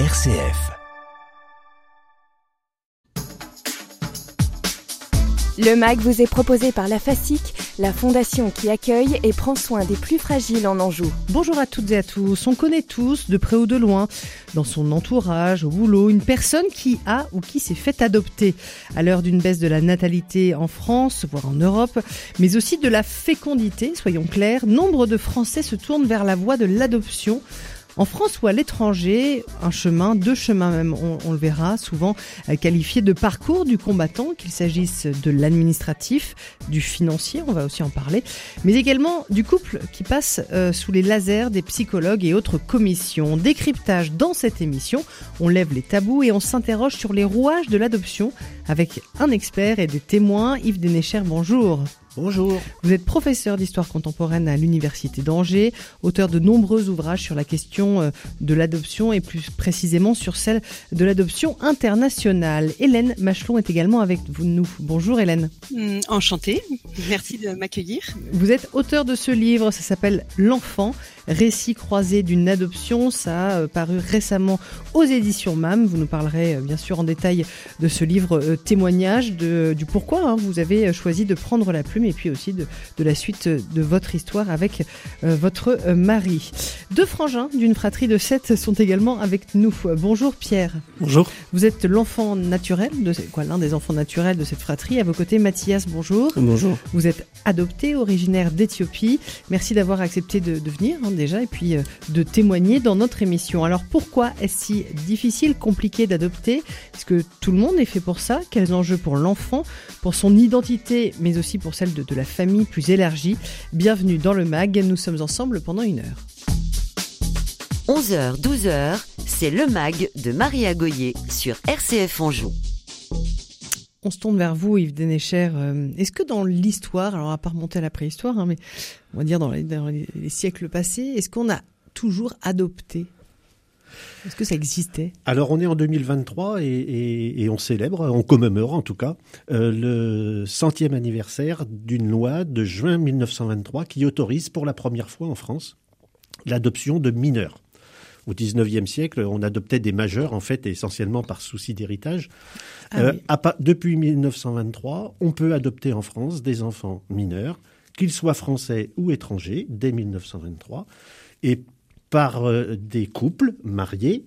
RCF. Le MAG vous est proposé par la FASIC, la fondation qui accueille et prend soin des plus fragiles en Anjou. Bonjour à toutes et à tous. On connaît tous, de près ou de loin, dans son entourage, au boulot, une personne qui a ou qui s'est fait adopter. À l'heure d'une baisse de la natalité en France, voire en Europe, mais aussi de la fécondité, soyons clairs, nombre de Français se tournent vers la voie de l'adoption en France ou à l'étranger, un chemin, deux chemins même, on, le verra, souvent euh, qualifiés de parcours du combattant, qu'il s'agisse de l'administratif, du financier, on va aussi en parler, mais également du couple qui passe euh, sous les lasers des psychologues et autres commissions. Décryptage dans cette émission, on lève les tabous et on s'interroge sur les rouages de l'adoption avec un expert et des témoins. Yves Dénécher, bonjour. Bonjour. Vous êtes professeur d'histoire contemporaine à l'Université d'Angers, auteur de nombreux ouvrages sur la question euh, de l'adoption et plus précisément sur celle de l'adoption internationale. Hélène Machelon est également avec nous. Bonjour Hélène. Hum, enchantée, merci de m'accueillir. Vous êtes auteur de ce livre, ça s'appelle L'enfant, récit croisé d'une adoption. Ça a euh, paru récemment aux éditions MAM. Vous nous parlerez euh, bien sûr en détail de ce livre témoignage, de, du pourquoi hein, vous avez choisi de prendre la plume et puis aussi de, la suite de votre histoire avec euh, votre euh, mari. Deux frangins d'une fratrie de sept sont également avec nous. Bonjour Pierre. Bonjour. Vous êtes l'enfant naturel, de quoi l'un des enfants naturels de cette fratrie. À vos côtés, Mathias, bonjour. Bonjour. Vous êtes adopté, originaire d'Éthiopie. Merci d'avoir accepté de, venir hein, déjà et puis euh, de témoigner dans notre émission. Alors pourquoi est-ce si difficile, compliqué d'adopter? Est-ce que tout le monde est fait pour ça? Quels enjeux pour l'enfant, pour son identité, mais aussi pour celle de, la famille plus élargie? Bienvenue dans le MAG, nous sommes ensemble pendant une heure. 11h, 12h, c'est le MAG de Maria Goyer sur RCF Anjou. On se tourne vers vous, Yves Dénécher. Euh, est-ce que dans l'histoire, alors à part remonter à la préhistoire, hein, mais on va dire dans les siècles passés, est-ce qu'on a toujours adopté? Est-ce que ça existait? Alors on est en 2023 et, on célèbre, on commémore en tout cas, euh, le centième anniversaire d'une loi de juin 1923 qui autorise pour la première fois en France l'adoption de mineurs. Au XIXe siècle, on adoptait des majeurs, en fait, essentiellement par souci d'héritage. Ah euh, depuis 1923, on peut adopter en France des enfants mineurs, qu'ils soient français ou étrangers, dès 1923. Et par euh, des couples mariés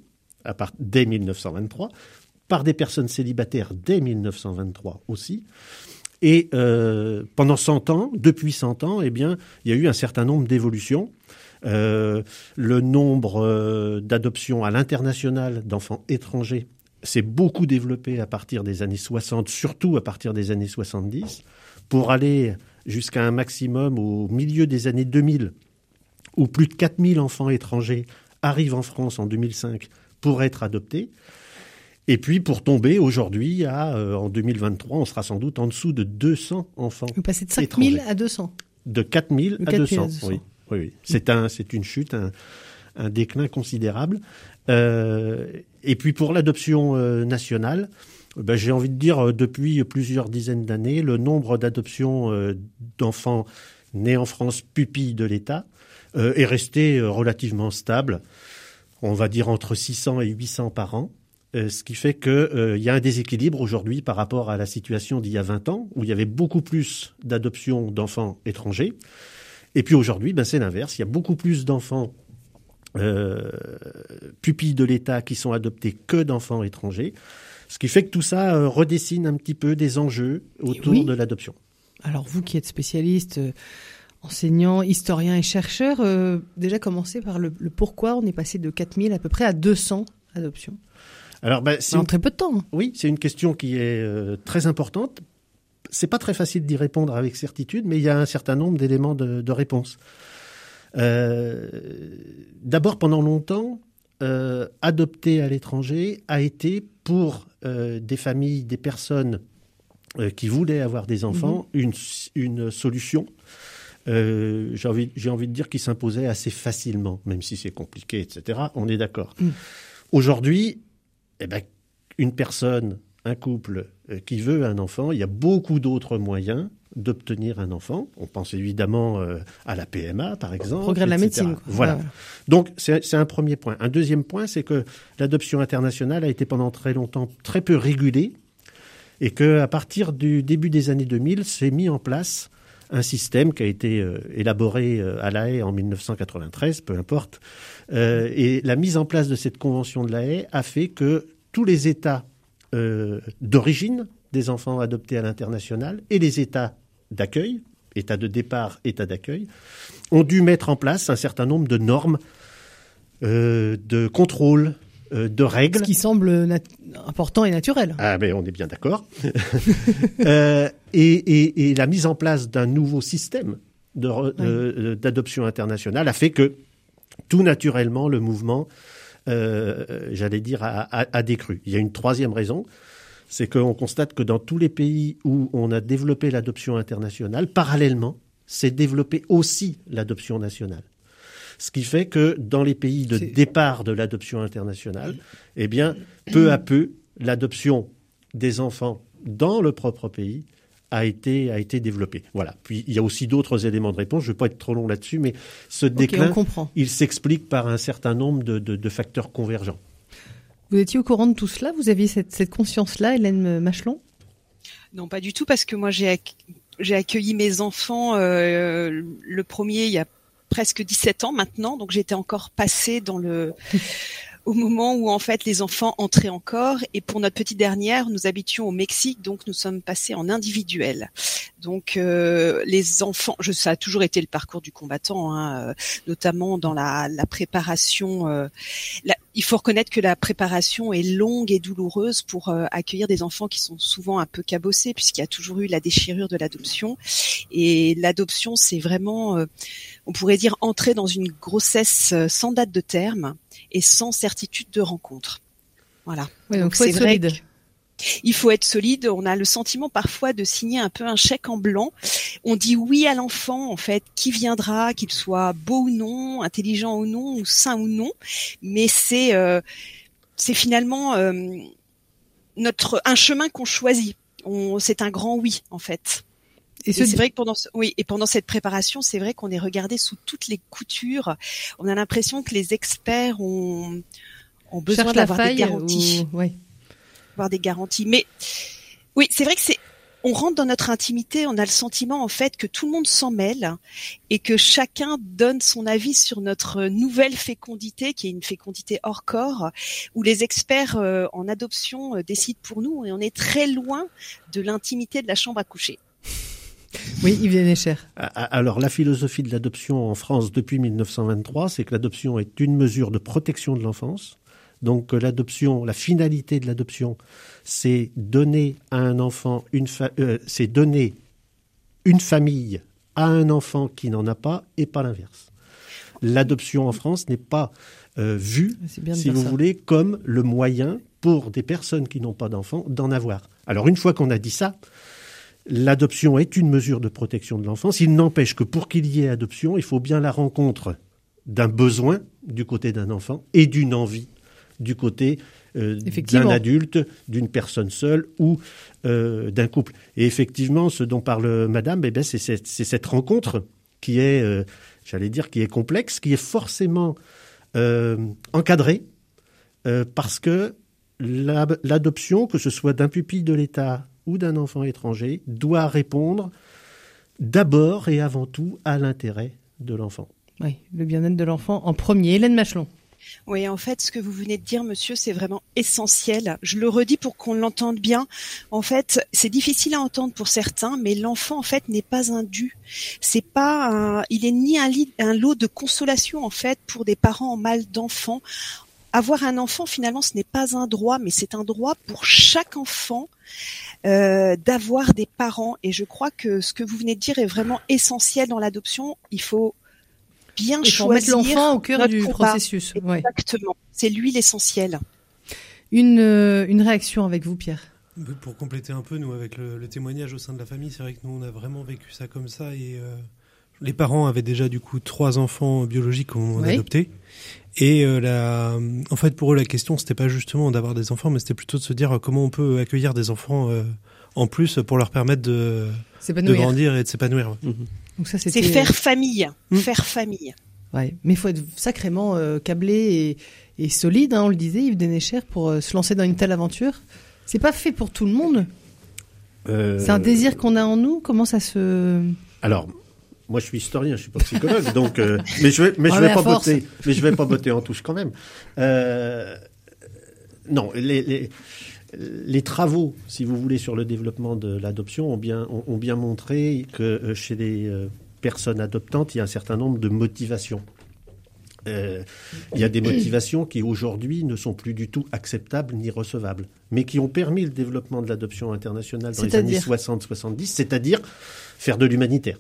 à part, dès 1923, par des personnes célibataires dès 1923 aussi. Et euh, pendant 100 ans, depuis 100 ans, eh bien, il y a eu un certain nombre d'évolutions. Euh, le nombre d'adoptions à l'international d'enfants étrangers s'est beaucoup développé à partir des années 60, surtout à partir des années 70, pour aller jusqu'à un maximum au milieu des années 2000 où plus de 4000 enfants étrangers arrivent en France en 2005 pour être adoptés. Et puis pour tomber aujourd'hui à euh, en 2023, on sera sans doute en dessous de 200 enfants. Vous passez de 5000 à 200. De 4000 à, 200. Oui, oui, C'est un, c'est une chute, un, déclin considérable. Euh, et puis pour l'adoption euh, nationale, ben, j'ai envie de dire depuis plusieurs dizaines d'années, le nombre d'adoptions d'enfants nés en France pupilles de l'État euh, est resté euh, relativement stable, on va dire entre 600 et 800 par an. Euh, ce qui fait qu'il y a un déséquilibre aujourd'hui par rapport à la situation d'il y a 20 ans, où il y avait beaucoup plus d'adoptions d'enfants étrangers. Et puis aujourd'hui, ben c'est l'inverse. Il y a beaucoup plus d'enfants pupilles de l'État qui sont adoptés que d'enfants étrangers. Ce qui fait que tout ça redessine un petit peu des enjeux autour de l'adoption. Alors vous qui êtes spécialiste enseignant, historien et chercheur, euh, déjà commencer par le, pourquoi on est passé de 4000 à peu près à 200 adoptions. Alors, ben, c'est en très peu de temps. Hein. Oui, c'est une question qui est euh, très importante. C'est pas très facile d'y répondre avec certitude, mais il y a un certain nombre d'éléments de, réponse. Euh, d'abord, pendant longtemps, adopter à l'étranger a été pour des familles, des personnes qui voulaient avoir des enfants, mhm. une, une solution euh, j'ai envie, envie de dire qu'il s'imposait assez facilement, même si c'est compliqué, etc. On est d'accord. Mm. Aujourd'hui, eh ben, une personne, un couple euh, qui veut un enfant, il y a beaucoup d'autres moyens d'obtenir un enfant. On pense évidemment euh, à la PMA, par exemple. Progrès de la médecine. quoi. Voilà. Donc c'est c'est un premier point. Un deuxième point, c'est que l'adoption internationale a été pendant très longtemps très peu régulée et que à partir du début des années 2000, s'est mis en place un système qui a été euh, élaboré euh, à La Haye en 1993, peu importe. Euh, et la mise en place de cette convention de La Haye a fait que tous les États euh, d'origine des enfants adoptés à l'international et les États d'accueil, État de départ, État d'accueil, ont dû mettre en place un certain nombre de normes, euh, de contrôle, euh, de règles. Ce qui semble important et naturel. Ah, mais on est bien d'accord. Euh, et, et- et la mise en place d'un nouveau système d'adoption internationale a fait que tout naturellement le mouvement, euh, j'allais dire, a, a- a décru. Il y a une troisième raison, c'est qu'on constate que dans tous les pays où on a développé l'adoption internationale, parallèlement, s'est développé aussi l'adoption nationale. Ce qui fait que dans les pays de départ de l'adoption internationale, eh bien, peu à peu, l'adoption des enfants dans le propre pays a été, a été développée. Voilà. Puis il y a aussi d'autres éléments de réponse. Je ne vais pas être trop long là-dessus, mais ce déclin, il s'explique par un certain nombre de, de- de facteurs convergents. Vous étiez au courant de tout cela? Vous aviez cette, cette conscience-là, Hélène Machelon? Non, pas du tout, parce que moi j'ai accueilli mes enfants euh, le premier il y a presque 17 ans maintenant, donc j'étais encore passée dans le au moment où en fait les enfants entraient encore. Et pour notre petite dernière, nous habitions au Mexique, donc nous sommes passés en individuel. Donc euh, les enfants, je, ça a toujours été le parcours du combattant, hein, euh, notamment dans la, la préparation. euh, il faut reconnaître que la préparation est longue et douloureuse pour euh, accueillir des enfants qui sont souvent un peu cabossés, puisqu'il y a toujours eu la déchirure de l'adoption. Et l'adoption, c'est vraiment, euh, on pourrait dire, entrer dans une grossesse euh, sans date de terme et sans certitude de rencontre. Voilà. Oui, donc, c'est vrai solide. Il faut être solide. On a le sentiment parfois de signer un peu un chèque en blanc. On dit oui à l'enfant, en fait, qui viendra, qu'il soit beau ou non, intelligent ou non, ou sain ou non. Mais c'est euh, c'est finalement euh, notre un chemin qu'on choisit. C'est un grand oui, en fait. Et Et ce- c'est vrai que pendant ce- oui et pendant cette préparation, c'est vrai qu'on est regardé sous toutes les coutures. On a l'impression que les experts ont ont besoin d'avoir des garanties ou- ouais. avoir des garanties. Mais oui, c'est vrai que c'est on rentre dans notre intimité, on a le sentiment en fait que tout le monde s'en mêle et que chacun donne son avis sur notre nouvelle fécondité, qui est une fécondité hors corps, où les experts euh, en adoption euh, décident pour nous et on est très loin de l'intimité de la chambre à coucher. Oui, Yves a- Alors, la philosophie de l'adoption en France depuis 1923, c'est que l'adoption est une mesure de protection de l'enfance. Donc, que l'adoption, la finalité de l'adoption, c'est donner à un enfant une, fa- euh, c'est donner une famille à un enfant qui n'en a pas et pas l'inverse. L'adoption en France n'est pas euh, vue, de si vous ça. voulez, comme le moyen pour des personnes qui n'ont pas d'enfants d'en avoir. Alors, une fois qu'on a dit ça, L'adoption est une mesure de protection de l'enfance. Il n'empêche que pour qu'il y ait adoption, il faut bien la rencontre d'un besoin du côté d'un enfant et d'une envie du côté euh, d'un adulte, d'une personne seule ou euh, d'un couple. Et effectivement, ce dont parle Madame, eh c'est cette, rencontre qui est, euh, j'allais dire, qui est complexe, qui est forcément encadrée parce que la- l'adoption, que ce soit d'un pupille de l'État ou d'un enfant étranger, doit répondre d'abord et avant tout à l'intérêt de l'enfant. Oui, le bien-être de l'enfant en premier. Hélène Machelon. Oui, en fait, ce que vous venez de dire, monsieur, c'est vraiment essentiel. Je le redis pour qu'on l'entende bien. En fait, c'est difficile à entendre pour certains, mais l'enfant, en fait, n'est pas un dû. C'est pas un, il est ni un, lit- un lot de consolation, en fait, pour des parents en mal d'enfants. Avoir un enfant, finalement, ce n'est pas un droit, mais c'est un droit pour chaque enfant euh, d'avoir des parents. Et je crois que ce que vous venez de dire est vraiment essentiel dans l'adoption. Il faut bien Il faut mettre choisir l'enfant au cœur du combat. processus. Ouais. Exactement. C'est lui l'essentiel. Une, euh, une réaction avec vous, Pierre? Pour compléter un peu, nous, avec le, le témoignage au sein de la famille, c'est vrai que nous, on a vraiment vécu ça comme ça et euh, les parents avaient déjà du coup trois enfants biologiques qu'on a adoptés. Et euh, la, en fait, pour eux, la question, c'était pas justement d'avoir des enfants, mais c'était plutôt de se dire comment on peut accueillir des enfants euh, en plus pour leur permettre de, de grandir et de s'épanouir. Mhm. Donc ça, c'est faire famille, hmm. faire famille. Ouais, mais il faut être sacrément euh, câblé et, et solide. Hein, on le disait, Yves Denécher, pour se lancer dans une telle aventure. C'est pas fait pour tout le monde. C'est un désir qu'on a en nous. Comment ça se Alors, moi, je suis historien, je suis pas psychologue, donc. Euh, mais je vais, mais je vais pas botter, mais je vais pas botter en touche quand même. Euh, non, les, les, les, travaux, si vous voulez, sur le développement de l'adoption ont bien ont, bien montré que euh, chez les personnes adoptantes, il y a un certain nombre de motivations. il y a des motivations qui aujourd'hui ne sont plus du tout acceptables ni recevables, mais qui ont permis le développement de l'adoption internationale dans les années 60-70, c'est-à-dire faire de l'humanitaire.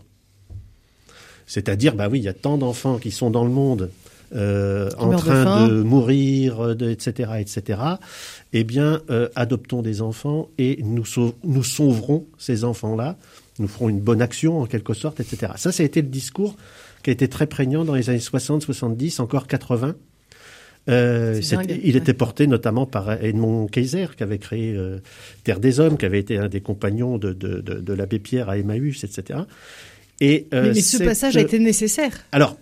C'est-à-dire, bah oui, il y a tant d'enfants qui sont dans le monde euh, en train de, mourir, de, etc., etc. Eh bien, euh, adoptons des enfants et nous, nous sauverons ces enfants-là. Nous ferons une bonne action en quelque sorte, etc. Ça, ça a été le discours qui a été très prégnant dans les années 60, 70, encore 80. Euh, il était porté notamment par Edmond Kaiser, qui avait créé euh, Terre des Hommes, qui avait été un des compagnons de, de, de, de l'abbé Pierre à Emmaüs, etc. Et, euh, mais, ce passage a été nécessaire. Alors,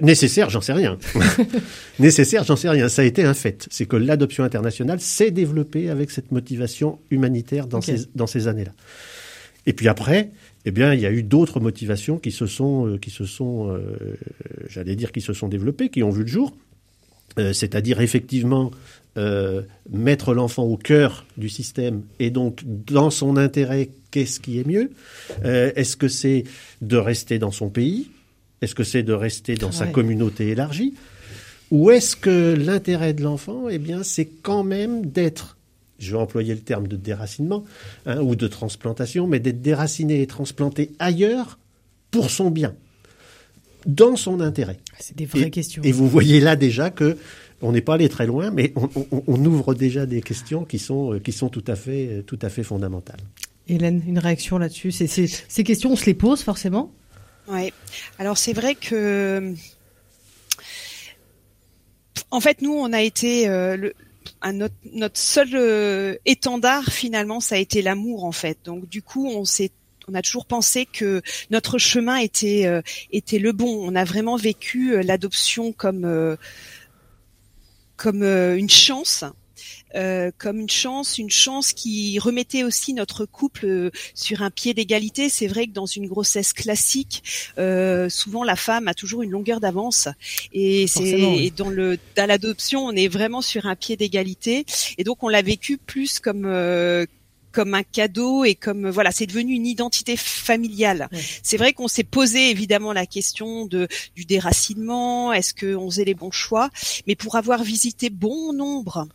nécessaire, j'en sais rien. nécessaire, j'en sais rien. Ça a été un fait. C'est que l'adoption internationale s'est développée avec cette motivation humanitaire dans ces, dans ces années-là. Et puis après, eh bien, il y a eu d'autres motivations qui se sont, euh, qui se sont, euh, j'allais dire, qui se sont développées, qui ont vu le jour. C'est-à-dire effectivement mettre l'enfant au cœur du système et donc dans son intérêt, qu'est-ce qui est mieux? Euh, Est-ce que c'est de rester dans son pays? Est-ce que c'est de rester dans sa communauté élargie? Ou est-ce que l'intérêt de l'enfant, eh bien, c'est quand même d'être je vais employer le terme de déracinement hein, ou de transplantation, mais d'être déraciné et transplanté ailleurs pour son bien, dans son intérêt? C'est des vraies questions. Et vous voyez là déjà que on n'est pas allé très loin, mais on, ouvre déjà des questions qui sont, euh, qui sont tout, à fait, euh, tout à fait fondamentales. Hélène, une réaction là-dessus? Ces questions, on se les pose forcément? Oui. Alors c'est vrai que... En fait, nous, on a été... Euh, le, notre, seul étendard finalement ça a été l'amour en fait donc du coup on s'est on a toujours pensé que notre chemin était était le bon on a vraiment vécu l'adoption comme comme euh, une chance. Euh, comme une chance, une chance qui remettait aussi notre couple euh, sur un pied d'égalité. C'est vrai que dans une grossesse classique, souvent la femme a toujours une longueur d'avance, et c'est dans le dans l'adoption, on est vraiment sur un pied d'égalité, et donc on l'a vécu plus comme comme un cadeau et comme voilà, c'est devenu une identité familiale. C'est vrai qu'on s'est posé évidemment la question de du déracinement, est-ce qu'on faisait les bons choix, mais pour avoir visité bon nombre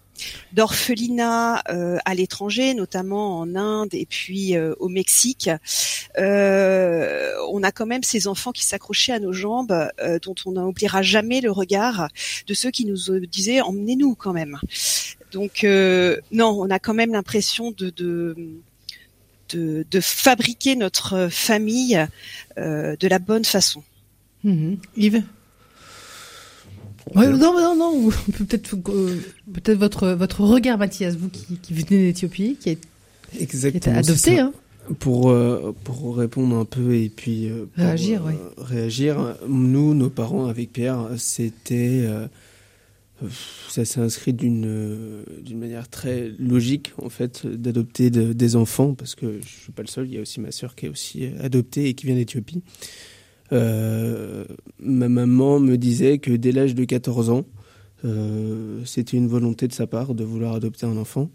d'orphelinats euh, à l'étranger, notamment en Inde et puis euh, au Mexique. Euh, on a quand même ces enfants qui s'accrochaient à nos jambes, dont on n'oubliera jamais le regard de ceux qui nous disaient emmenez-nous quand même. Donc non, on a quand même l'impression de, de de, fabriquer notre famille de la bonne façon. Mmh. Yves? Non, non, non. Peut-être, euh, peut-être votre votre regard, Mathias, vous qui, qui venez d'Éthiopie, qui est, Exactement, adopté, hein. Pour euh, pour répondre un peu et puis euh, réagir, oui. réagir. Nous, nos parents avec Pierre, c'était ça s'est inscrit d'une d'une manière très logique en fait d'adopter des enfants parce que je suis pas le seul. Il y a aussi ma sœur qui est aussi adoptée et qui vient d'Éthiopie. Euh, ma maman me disait que dès l'âge de 14 ans, euh, c'était une volonté de sa part de vouloir adopter un enfant.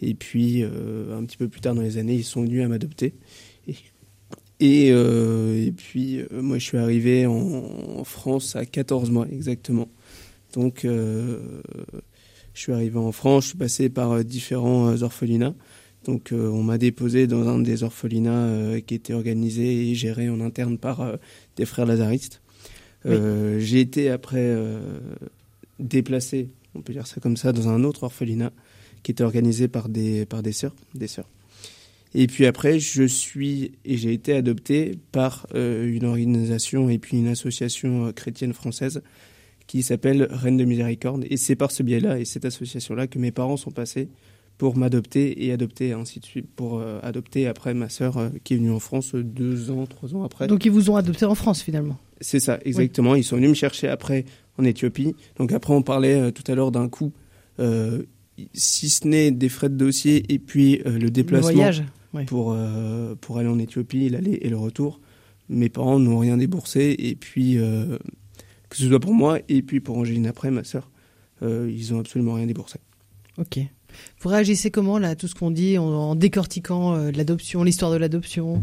Et puis, euh, un petit peu plus tard dans les années, ils sont venus à m'adopter. Et, et, puis, moi, je suis arrivé en, France à 14 mois exactement. Donc, je suis arrivé en France, je suis passé par différents orphelinats. Donc on m'a déposé dans un des orphelinats qui était organisé et géré en interne par des frères lazaristes. Euh, j'ai été après euh, déplacé, on peut dire ça comme ça, dans un autre orphelinat qui était organisé par des, par des sœurs. Des sœurs. Et puis après, je suis et j'ai été adopté par une organisation et puis une association chrétienne française qui s'appelle Reine de Miséricorde. Et c'est par ce biais-là et cette association-là que mes parents sont passés pour m'adopter et adopter, ainsi de suite, pour euh, adopter après ma sœur euh, qui est venue en France deux ans, trois ans après. Donc ils vous ont adopté en France finalement C'est ça, exactement. Ils sont venus me chercher après en Éthiopie. Donc après, on parlait euh, tout à l'heure d'un coût, si ce n'est des frais de dossier et puis le déplacement le voyage, pour, pour aller en Éthiopie, l'aller et le retour. Mes parents n'ont rien déboursé et puis que ce soit pour moi et puis pour Angéline après, ma sœur, ils ont absolument rien déboursé. Ok. Vous réagissez comment là à tout ce qu'on dit en, décortiquant euh, l'adoption, l'histoire de l'adoption?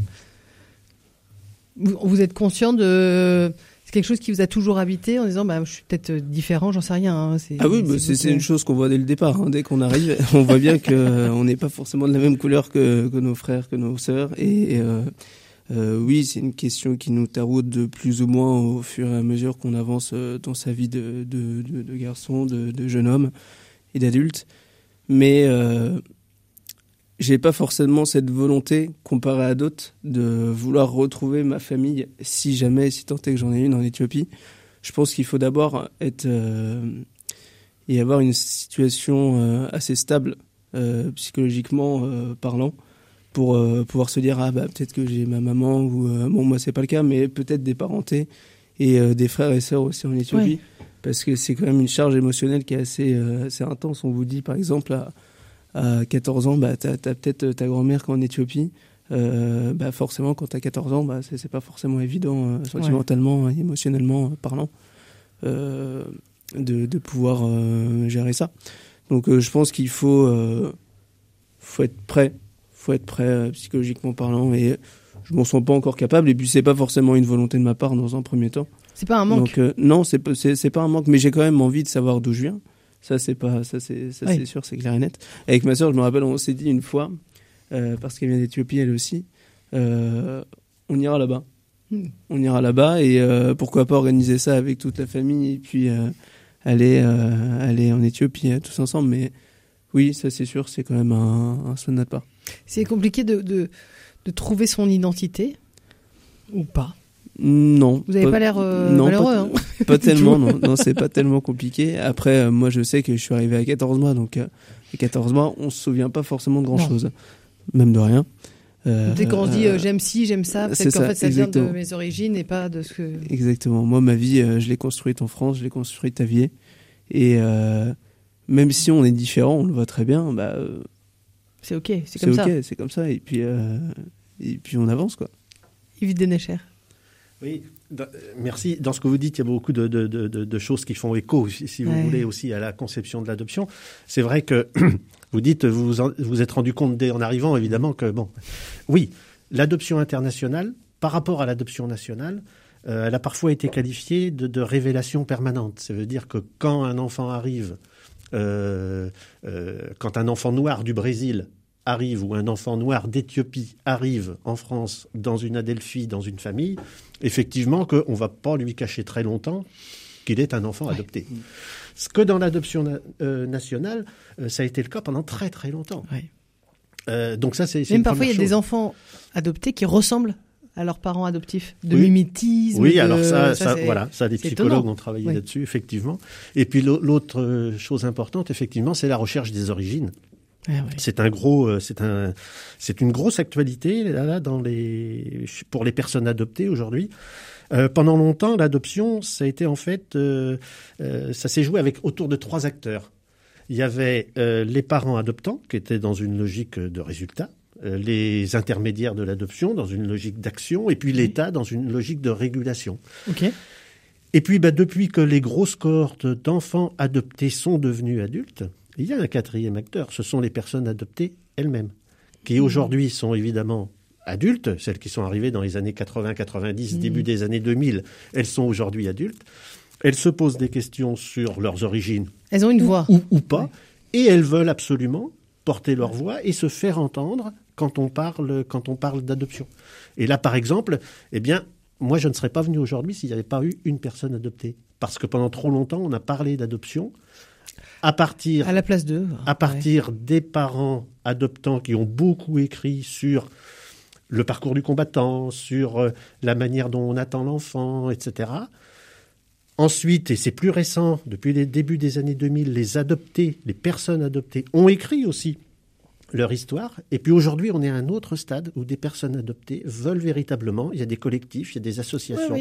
Vous, êtes conscient de c'est quelque chose qui vous a toujours habité en disant bah je suis peut-être différent, j'en sais rien. Hein, ah oui, c'est une chose qu'on voit dès le départ. Hein. dès qu'on arrive, on voit bien que euh, on n'est pas forcément de la même couleur que, que nos frères, que nos sœurs. Et, euh, euh, oui, c'est une question qui nous taraude de plus ou moins au fur et à mesure qu'on avance dans sa vie de, de, de, de garçon, de jeune homme et d'adulte mais euh, j'ai pas forcément cette volonté, comparée à d'autres, de vouloir retrouver ma famille si jamais, si tant est que j'en ai une en Éthiopie. Je pense qu'il faut d'abord être euh, et avoir une situation euh, assez stable euh, psychologiquement parlant pour pouvoir se dire ah bah peut-être que j'ai ma maman ou bon moi c'est pas le cas mais peut-être des parentés et des frères et sœurs aussi en Éthiopie parce que c'est quand même une charge émotionnelle qui est assez, euh, assez intense. On vous dit, par exemple, à, à 14 ans, bah, tu as, peut-être ta grand-mère qui est en Éthiopie. Euh, bah forcément, quand tu as 14 ans, bah, c'est pas forcément évident, euh, sentimentalement, et émotionnellement parlant, de, de pouvoir gérer ça. Donc je pense qu'il faut, faut être prêt, faut être prêt psychologiquement parlant, et je m'en sens pas encore capable, et puis c'est pas forcément une volonté de ma part dans un premier temps. C'est pas un manque. Donc, euh, non, c'est pas un manque, mais j'ai quand même envie de savoir d'où je viens. Ça c'est pas ça c'est sûr, c'est clair et net. Avec ma sœur, je me rappelle, on s'est dit une fois euh, parce qu'elle vient d'Éthiopie elle aussi, euh, on ira là-bas. Hmm. On ira là-bas et pourquoi pas organiser ça avec toute la famille et puis aller aller en Éthiopie tous ensemble. Mais oui, ça c'est sûr, c'est quand même un, un de notre part. C'est compliqué de, de de trouver son identité ou pas non. Vous n'avez pas, l'air euh, malheureux. Pas, hein pas tellement, non. non c'est pas tellement compliqué. Après, euh, moi, je sais que je suis arrivé à 14 mois, donc euh, à 14 mois, on se souvient pas forcément de grand chose, même de rien. Dès qu'on se dit j'aime ci, j'aime ça, peut-être qu'en fait ça vient de mes origines et pas de ce que. Exactement. Moi, ma vie, je l'ai construite en France, je l'ai construite à Vier. Et même si on est différent, on le voit très bien, bah. c'est ok, c'est comme ça. C'est ok, c'est comme ça. Et puis, et puis on avance, quoi. Yves Denecher. Oui, merci. Dans ce que vous dites, il y a beaucoup de, de, de, de choses qui font écho, si, vous voulez, aussi à la conception de l'adoption. C'est vrai que vous dites, vous vous êtes rendu compte dès en arrivant, évidemment, que, bon, oui, l'adoption internationale, par rapport à l'adoption nationale, euh, elle a parfois été qualifiée de, de, révélation permanente. Ça veut dire que quand un enfant arrive, euh, euh, quand un enfant noir du Brésil arrive ou un enfant noir d'Éthiopie arrive en France dans une Adelphi, dans une famille, effectivement qu'on ne va pas lui cacher très longtemps qu'il est un enfant adopté. Ce que dans l'adoption euh, nationale, euh, ça a été le cas pendant très très longtemps. Euh, donc ça, c'est même parfois il y a des enfants adoptés qui ressemblent à leurs parents adoptifs, de mimétisme. Oui, alors ça, ça, voilà, ça, des psychologues ont travaillé là-dessus, effectivement. Et puis l'autre chose importante, effectivement, c'est la recherche des origines. Ah c'est un gros, euh, c'est un, c'est une grosse actualité là, dans les, pour les personnes adoptées aujourd'hui. Euh, pendant longtemps, l'adoption, ça a été en fait, euh, euh ça s'est joué avec autour de trois acteurs. Il y avait les parents adoptants qui étaient dans une logique de résultat, les intermédiaires de l'adoption dans une logique d'action, et puis l'État dans une logique de régulation. Okay. Et puis, bah, depuis que les grosses cohortes d'enfants adoptés sont devenus adultes, il y a un quatrième acteur, ce sont les personnes adoptées elles-mêmes, qui aujourd'hui sont évidemment adultes, celles qui sont arrivées dans les années 80-90, mmh. début des années 2000, elles sont aujourd'hui adultes. Elles se posent des questions sur leurs origines. Elles ont une voix. Ou, pas. Et elles veulent absolument porter leur voix et se faire entendre quand on parle, quand on parle d'adoption. Et là, par exemple, eh bien, moi, je ne serais pas venu aujourd'hui s'il n'y avait pas eu une personne adoptée. Parce que pendant trop longtemps, on a parlé d'adoption à partir à la place d'eux, à partir des parents adoptants qui ont beaucoup écrit sur le parcours du combattant, sur euh, la manière dont on attend l'enfant, etc. Ensuite, et c'est plus récent, depuis les débuts des années 2000, les adoptés, les personnes adoptées ont écrit aussi leur histoire. Et puis aujourd'hui, on est à un autre stade où des personnes adoptées veulent véritablement, il y a des collectifs, il y a des associations,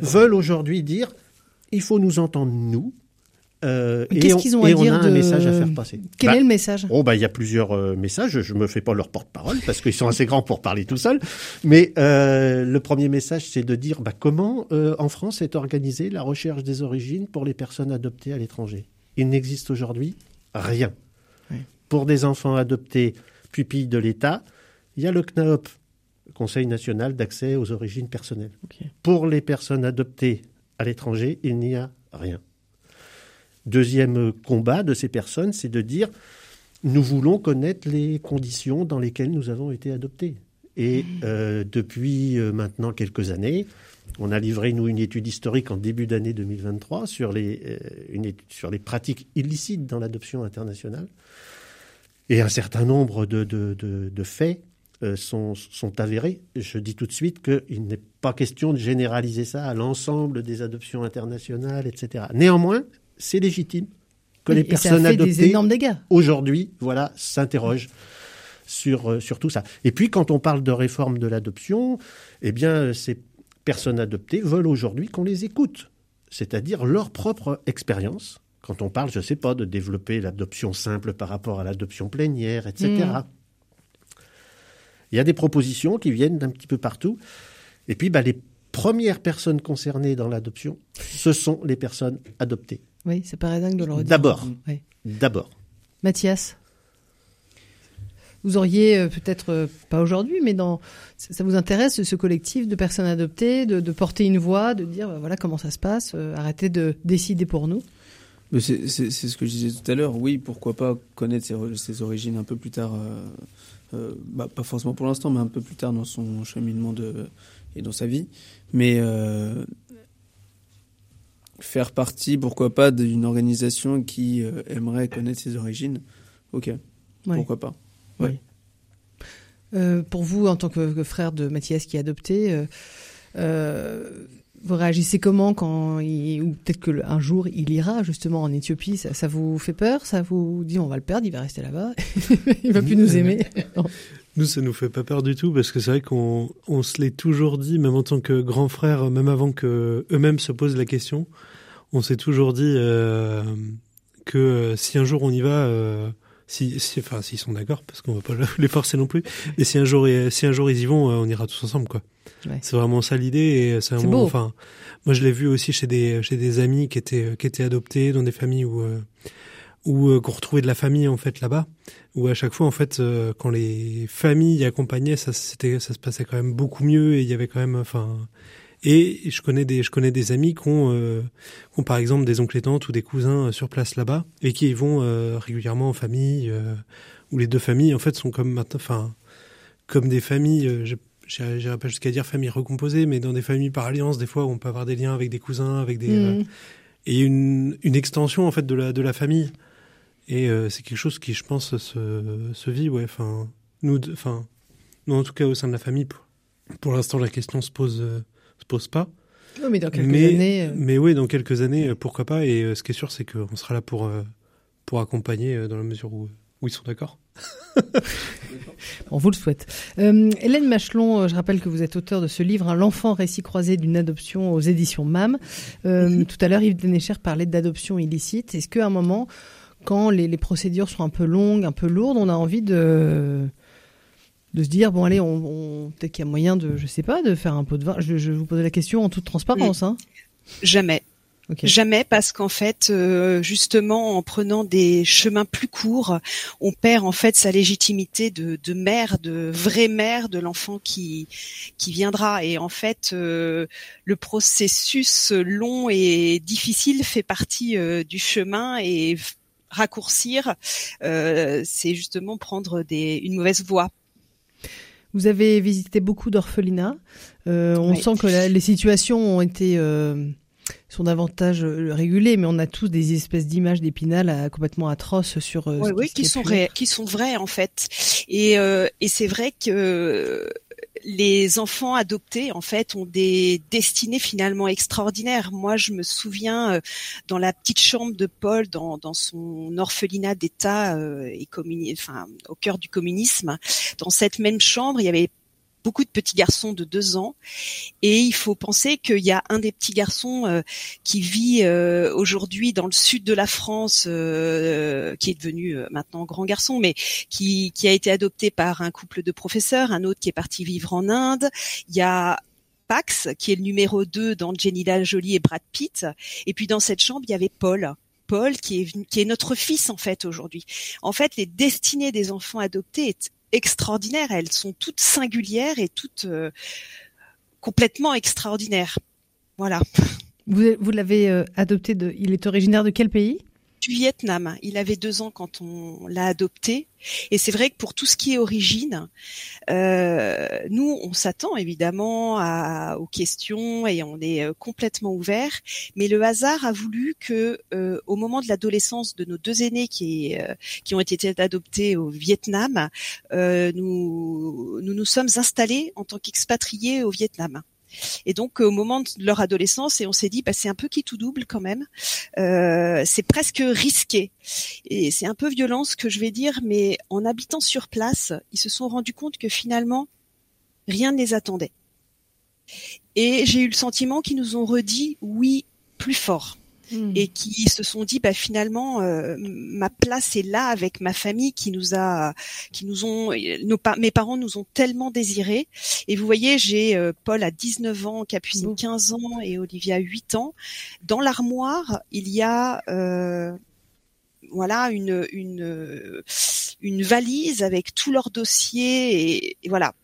veulent aujourd'hui dire, il faut nous entendre nous, euh, Qu'est-ce qu'ils ont à dire on a un message à faire passer. Quel bah, est le message? Oh bah il y a plusieurs euh, messages. Je me fais pas leur porte-parole parce qu'ils sont assez grands pour parler tout seuls. Mais euh, le premier message, c'est de dire bah, comment euh, en France est organisée la recherche des origines pour les personnes adoptées à l'étranger? Il n'existe aujourd'hui rien. Pour des enfants adoptés pupilles de l'État, il y a le CNAOP, Conseil national d'accès aux origines personnelles. Pour les personnes adoptées à l'étranger, il n'y a rien. Deuxième combat de ces personnes, c'est de dire nous voulons connaître les conditions dans lesquelles nous avons été adoptés. Et euh, depuis euh, maintenant quelques années, on a livré, nous, une étude historique en début d'année 2023 sur les, euh, sur les pratiques illicites dans l'adoption internationale. Et un certain nombre de, faits sont, sont, avérés. Je dis tout de suite qu'il n'est pas question de généraliser ça à l'ensemble des adoptions internationales, etc. Néanmoins, c'est légitime que les personnes adoptées aujourd'hui, voilà, s'interrogent sur, euh, sur tout ça. Et puis, quand on parle de réforme de l'adoption, eh bien, ces personnes adoptées veulent aujourd'hui qu'on les écoute, c'est-à-dire leur propre expérience. Quand on parle, je ne sais pas, de développer l'adoption simple par rapport à l'adoption plénière, etc. Mm. Il y a des propositions qui viennent d'un petit peu partout. Et puis, bah, les premières personnes concernées dans l'adoption, ce sont les personnes adoptées. Oui, c'est paraît dingue de le redire. D'abord. D'abord. Mathias vous auriez euh, peut-être euh, pas aujourd'hui, mais dans ça vous intéresse ce collectif de personnes adoptées, de, porter une voix, de dire voilà comment ça se passe, euh, arrêtez de décider pour nous? C'est ce que je disais tout à l'heure. Oui, pourquoi pas connaître ses, origines un peu plus tard, bah, pas forcément pour l'instant, mais un peu plus tard dans son cheminement de, et dans sa vie. Mais faire partie, pourquoi pas, d'une organisation qui euh, aimerait connaître ses origines, ok, pourquoi pas. Oui. Euh, pour vous, en tant que, frère de Mathias qui est adopté, euh, vous réagissez comment quand il, ou peut-être qu'un jour il ira justement en Éthiopie? Ça, vous fait peur? Ça vous dit on va le perdre, il va rester là-bas, il va plus nous aimer? Nous, ça nous fait pas peur du tout parce que c'est vrai qu'on on se l'est toujours dit, même en tant que grand frère, même avant que eux-mêmes se posent la question on s'est toujours dit euh, que euh, si un jour on y va, euh, si, si, enfin, s'ils sont d'accord, parce qu'on va pas les forcer non plus, et si un jour, si un jour ils y vont, on ira tous ensemble, quoi. C'est vraiment ça l'idée, et c'est vraiment, enfin, moi je l'ai vu aussi chez des, chez des amis qui étaient, qui étaient adoptés dans des familles où, où qu'on retrouvait de la famille en fait là-bas, où à chaque fois en fait, quand les familles accompagnaient, ça, c'était, ça se passait quand même beaucoup mieux, et il y avait quand même, enfin et je connais des, je connais des amis qui ont, euh, qui ont par exemple des oncles et tantes ou des cousins euh, sur place là-bas et qui y vont euh, régulièrement en famille, euh, où les deux familles en fait sont comme maintenant, enfin, comme des familles. Euh, J'irai pas jusqu'à dire famille recomposée, mais dans des familles par alliance, des fois, où on peut avoir des liens avec des cousins, avec des mmh. et une, une extension en fait de la de la famille. Et c'est quelque chose qui, je pense, se, se vit, ouais. Enfin, nous, enfin, nous en tout cas au sein de la famille, pour, pour l'instant, la question se pose se pose pas. mais dans quelques années. Euh, mais oui, dans quelques années, euh, pourquoi pas. Et euh, ce qui est sûr, c'est qu'on sera là pour, pour accompagner dans la mesure où, où ils sont d'accord. On vous le souhaite. Hélène Machelon, je rappelle que vous êtes auteur de ce livre, hein, L'enfant récit croisé d'une adoption aux éditions MAM. Tout à l'heure, Yves Denécher parlait d'adoption illicite. Est-ce qu'à un moment, quand les, les, procédures sont un peu longues, un peu lourdes, on a envie de de se dire bon allez on, peut-être qu'il y a moyen de je sais pas de faire un pot de vin. Je, je vous posais la question en toute transparence hein. Jamais. Jamais parce qu'en fait, euh, justement, en prenant des chemins plus courts, on perd en fait sa légitimité de, de mère, de vraie mère de l'enfant qui qui viendra. Et en fait, euh, le processus long et difficile fait partie euh, du chemin et raccourcir, c'est justement prendre des, une mauvaise voie vous avez visité beaucoup d'orphelinats. Euh, on sent que les situations ont été euh, sont davantage régulés, mais on a tous des espèces d'images d'épinal complètement atroces sur. oui, oui, qui, sont qui sont vraies en fait. Et, et c'est vrai que les enfants adoptés en fait ont des destinées finalement extraordinaires. Moi, je me souviens euh, dans la petite chambre de Paul, dans, son orphelinat d'État euh, et enfin au cœur du communisme, dans cette même chambre, il y avait beaucoup de petits garçons de deux ans. Et il faut penser qu'il y a un des petits garçons euh, qui vit euh, aujourd'hui dans le sud de la France, euh, qui est devenu maintenant grand garçon, mais qui, qui a été adopté par un couple de professeurs, un autre qui est parti vivre en Inde. Il y a Pax, qui est le numéro 2 dans Jenny Jolie et Brad Pitt. Et puis dans cette chambre, il y avait Paul. Paul, qui est, qui est notre fils en fait aujourd'hui. En fait, les destinées des enfants adoptés extraordinaires. Elles sont toutes singulières et toutes euh, complètement extraordinaires. Voilà. Vous, vous l'avez euh, adopté de. Il est originaire de quel pays? Du Vietnam. Il avait deux ans quand on l'a adopté. Et c'est vrai que pour tout ce qui est origine, euh, nous, on s'attend évidemment aux questions et on est euh, complètement ouvert. Mais le hasard a voulu que, euh, au moment de l'adolescence de nos deux aînés qui, qui ont été adoptés au Vietnam, nous, nous nous sommes installés en tant qu'expatriés au Vietnam. Et donc au moment de leur adolescence, et on s'est dit, bah, c'est un peu qui tout double quand même. Euh, c'est presque risqué. Et c'est un peu violent ce que je vais dire, mais en habitant sur place, ils se sont rendus compte que finalement, rien ne les attendait. Et j'ai eu le sentiment qu'ils nous ont redit oui plus fort. Hmm. et qui se sont dit bah finalement euh, ma place est là avec ma famille qui nous a qui nous ont nos mes parents nous ont tellement désirés. Et vous voyez j'ai euh, Paul à 19 ans Capucine 15 ans et Olivia 8 ans. Dans l'armoire il y a euh, voilà une une une valise avec tous leurs dossiers et, voilà.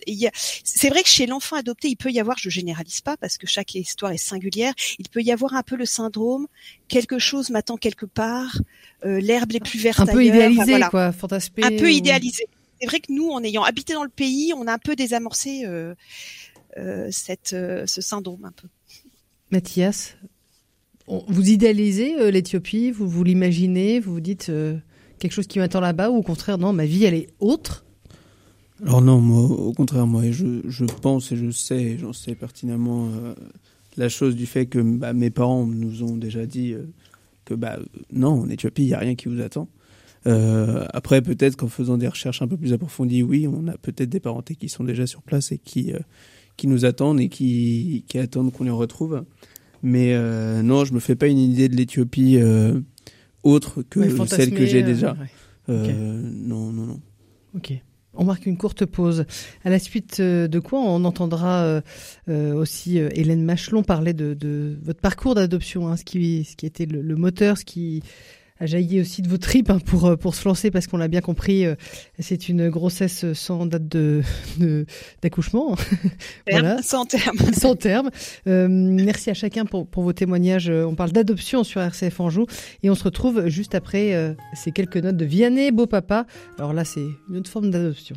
c'est vrai que chez l'enfant adopté, il peut y avoir, je généralise pas parce que chaque histoire est singulière, il peut y avoir un peu le syndrome quelque chose m'attend quelque part, euh, l'herbe est plus verte un peu idéalisé quoi, fantasmé. Un peu idéalisé. C'est vrai que nous, en ayant habité dans le pays, on a un peu désamorcé euh, euh, cette ce syndrome un peu. Mathias, vous idéalisez euh, l'Éthiopie, vous vous l'imaginez, vous vous dites euh, quelque chose qui m'attend là-bas, ou au contraire, non, ma vie, elle est autre? Alors non, au contraire, moi, je, pense et je sais, j'en sais pertinemment euh, la chose du fait que bah, mes parents nous ont déjà dit que bah, non, en Éthiopie, il n'y a rien qui vous attend. après, peut-être qu'en faisant des recherches un peu plus approfondies, oui, on a peut-être des parentés qui sont déjà sur place et qui, qui nous attendent et qui, qui attendent qu'on les retrouve. Mais euh, non, je me fais pas une idée de l'Éthiopie euh, autre que celle que j'ai déjà. Euh, non, non, non. Ok. On marque une courte pause. À la suite de quoi on entendra aussi Hélène Machelon parler de, de votre parcours d'adoption, hein, ce, qui, ce qui était le, le moteur, ce qui a jailli aussi de vos tripes hein, pour euh, pour se lancer parce qu'on l'a bien compris, euh, c'est une grossesse sans date de d'accouchement, voilà, sans terme, sans terme. Euh, merci à chacun pour pour vos témoignages. On parle d'adoption sur RCF Anjou et on se retrouve juste après ces quelques notes de Vianney Beau Papa. Alors là, c'est une autre forme d'adoption.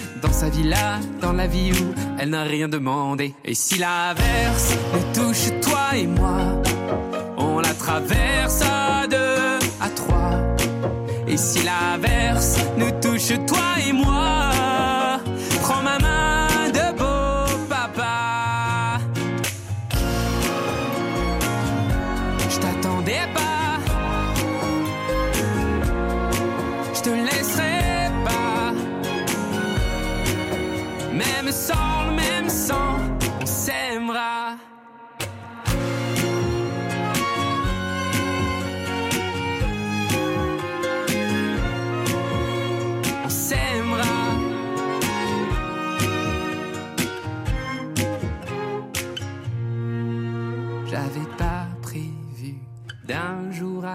dans sa villa, dans la vie où elle n'a rien demandé. Et si l'averse nous touche, toi et moi, on la traverse à deux, à trois. Et si l'averse nous touche, toi et moi,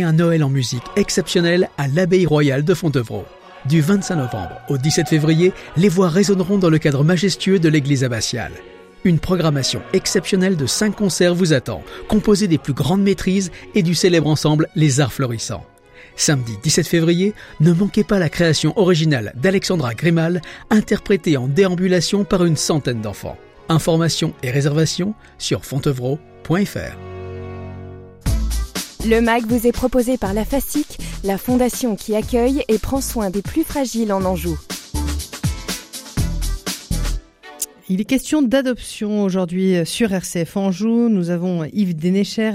Un Noël en musique exceptionnel à l'Abbaye royale de Fontevraud. Du 25 novembre au 17 février, les voix résonneront dans le cadre majestueux de l'église abbatiale. Une programmation exceptionnelle de cinq concerts vous attend, composée des plus grandes maîtrises et du célèbre ensemble Les Arts Florissants. Samedi 17 février, ne manquez pas la création originale d'Alexandra Grimal, interprétée en déambulation par une centaine d'enfants. Informations et réservations sur fontevraud.fr. Le MAG vous est proposé par la FASIC, la fondation qui accueille et prend soin des plus fragiles en Anjou. Il est question d'adoption aujourd'hui sur RCF Anjou. Nous avons Yves Dénécher,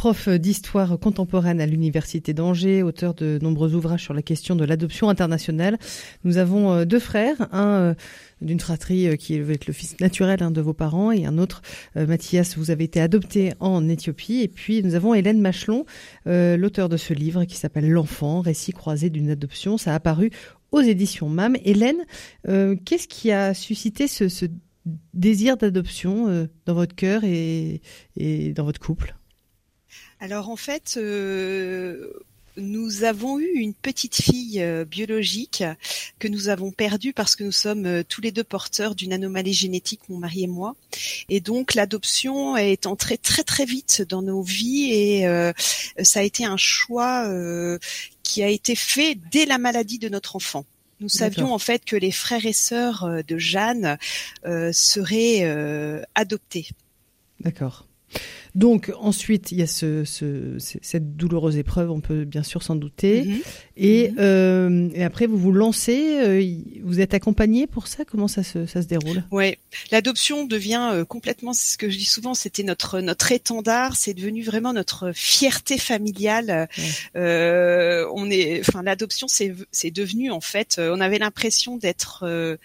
prof d'histoire contemporaine à l'Université d'Angers, auteur de nombreux ouvrages sur la question de l'adoption internationale. Nous avons euh, deux frères, un euh, d'une fratrie euh, qui est le fils naturel de vos parents et un autre, Mathias, vous avez été adopté en Éthiopie. Et puis nous avons Hélène Machelon, l'auteur de ce livre qui s'appelle L'enfant, récit croisé d'une adoption. Ça a apparu aux éditions MAM. Hélène, qu'est-ce qui a suscité ce, ce désir d'adoption dans votre cœur et, et dans votre couple? Alors en fait, euh, nous avons eu une petite fille euh, biologique que nous avons perdue parce que nous sommes euh, tous les deux porteurs d'une anomalie génétique, mon mari et moi. Et donc l'adoption est entrée très très vite dans nos vies et euh, ça a été un choix euh, qui a été fait dès la maladie de notre enfant. Nous savions en fait que les frères et sœurs de Jeanne euh, seraient euh, adoptés. D'accord. Donc ensuite, il y a ce, ce, cette douloureuse épreuve, on peut bien sûr s'en douter. Mhm. Et, Mhm. euh, et après, vous vous lancez, euh, vous êtes accompagné pour ça? Comment ça se, ça se déroule? Ouais, l'adoption devient euh, complètement, c'est ce que je dis souvent, c'était notre notre étendard, c'est devenu vraiment notre fierté familiale. Euh, on est, enfin, l'adoption, c'est c'est devenu en fait, euh, on avait l'impression d'être euh,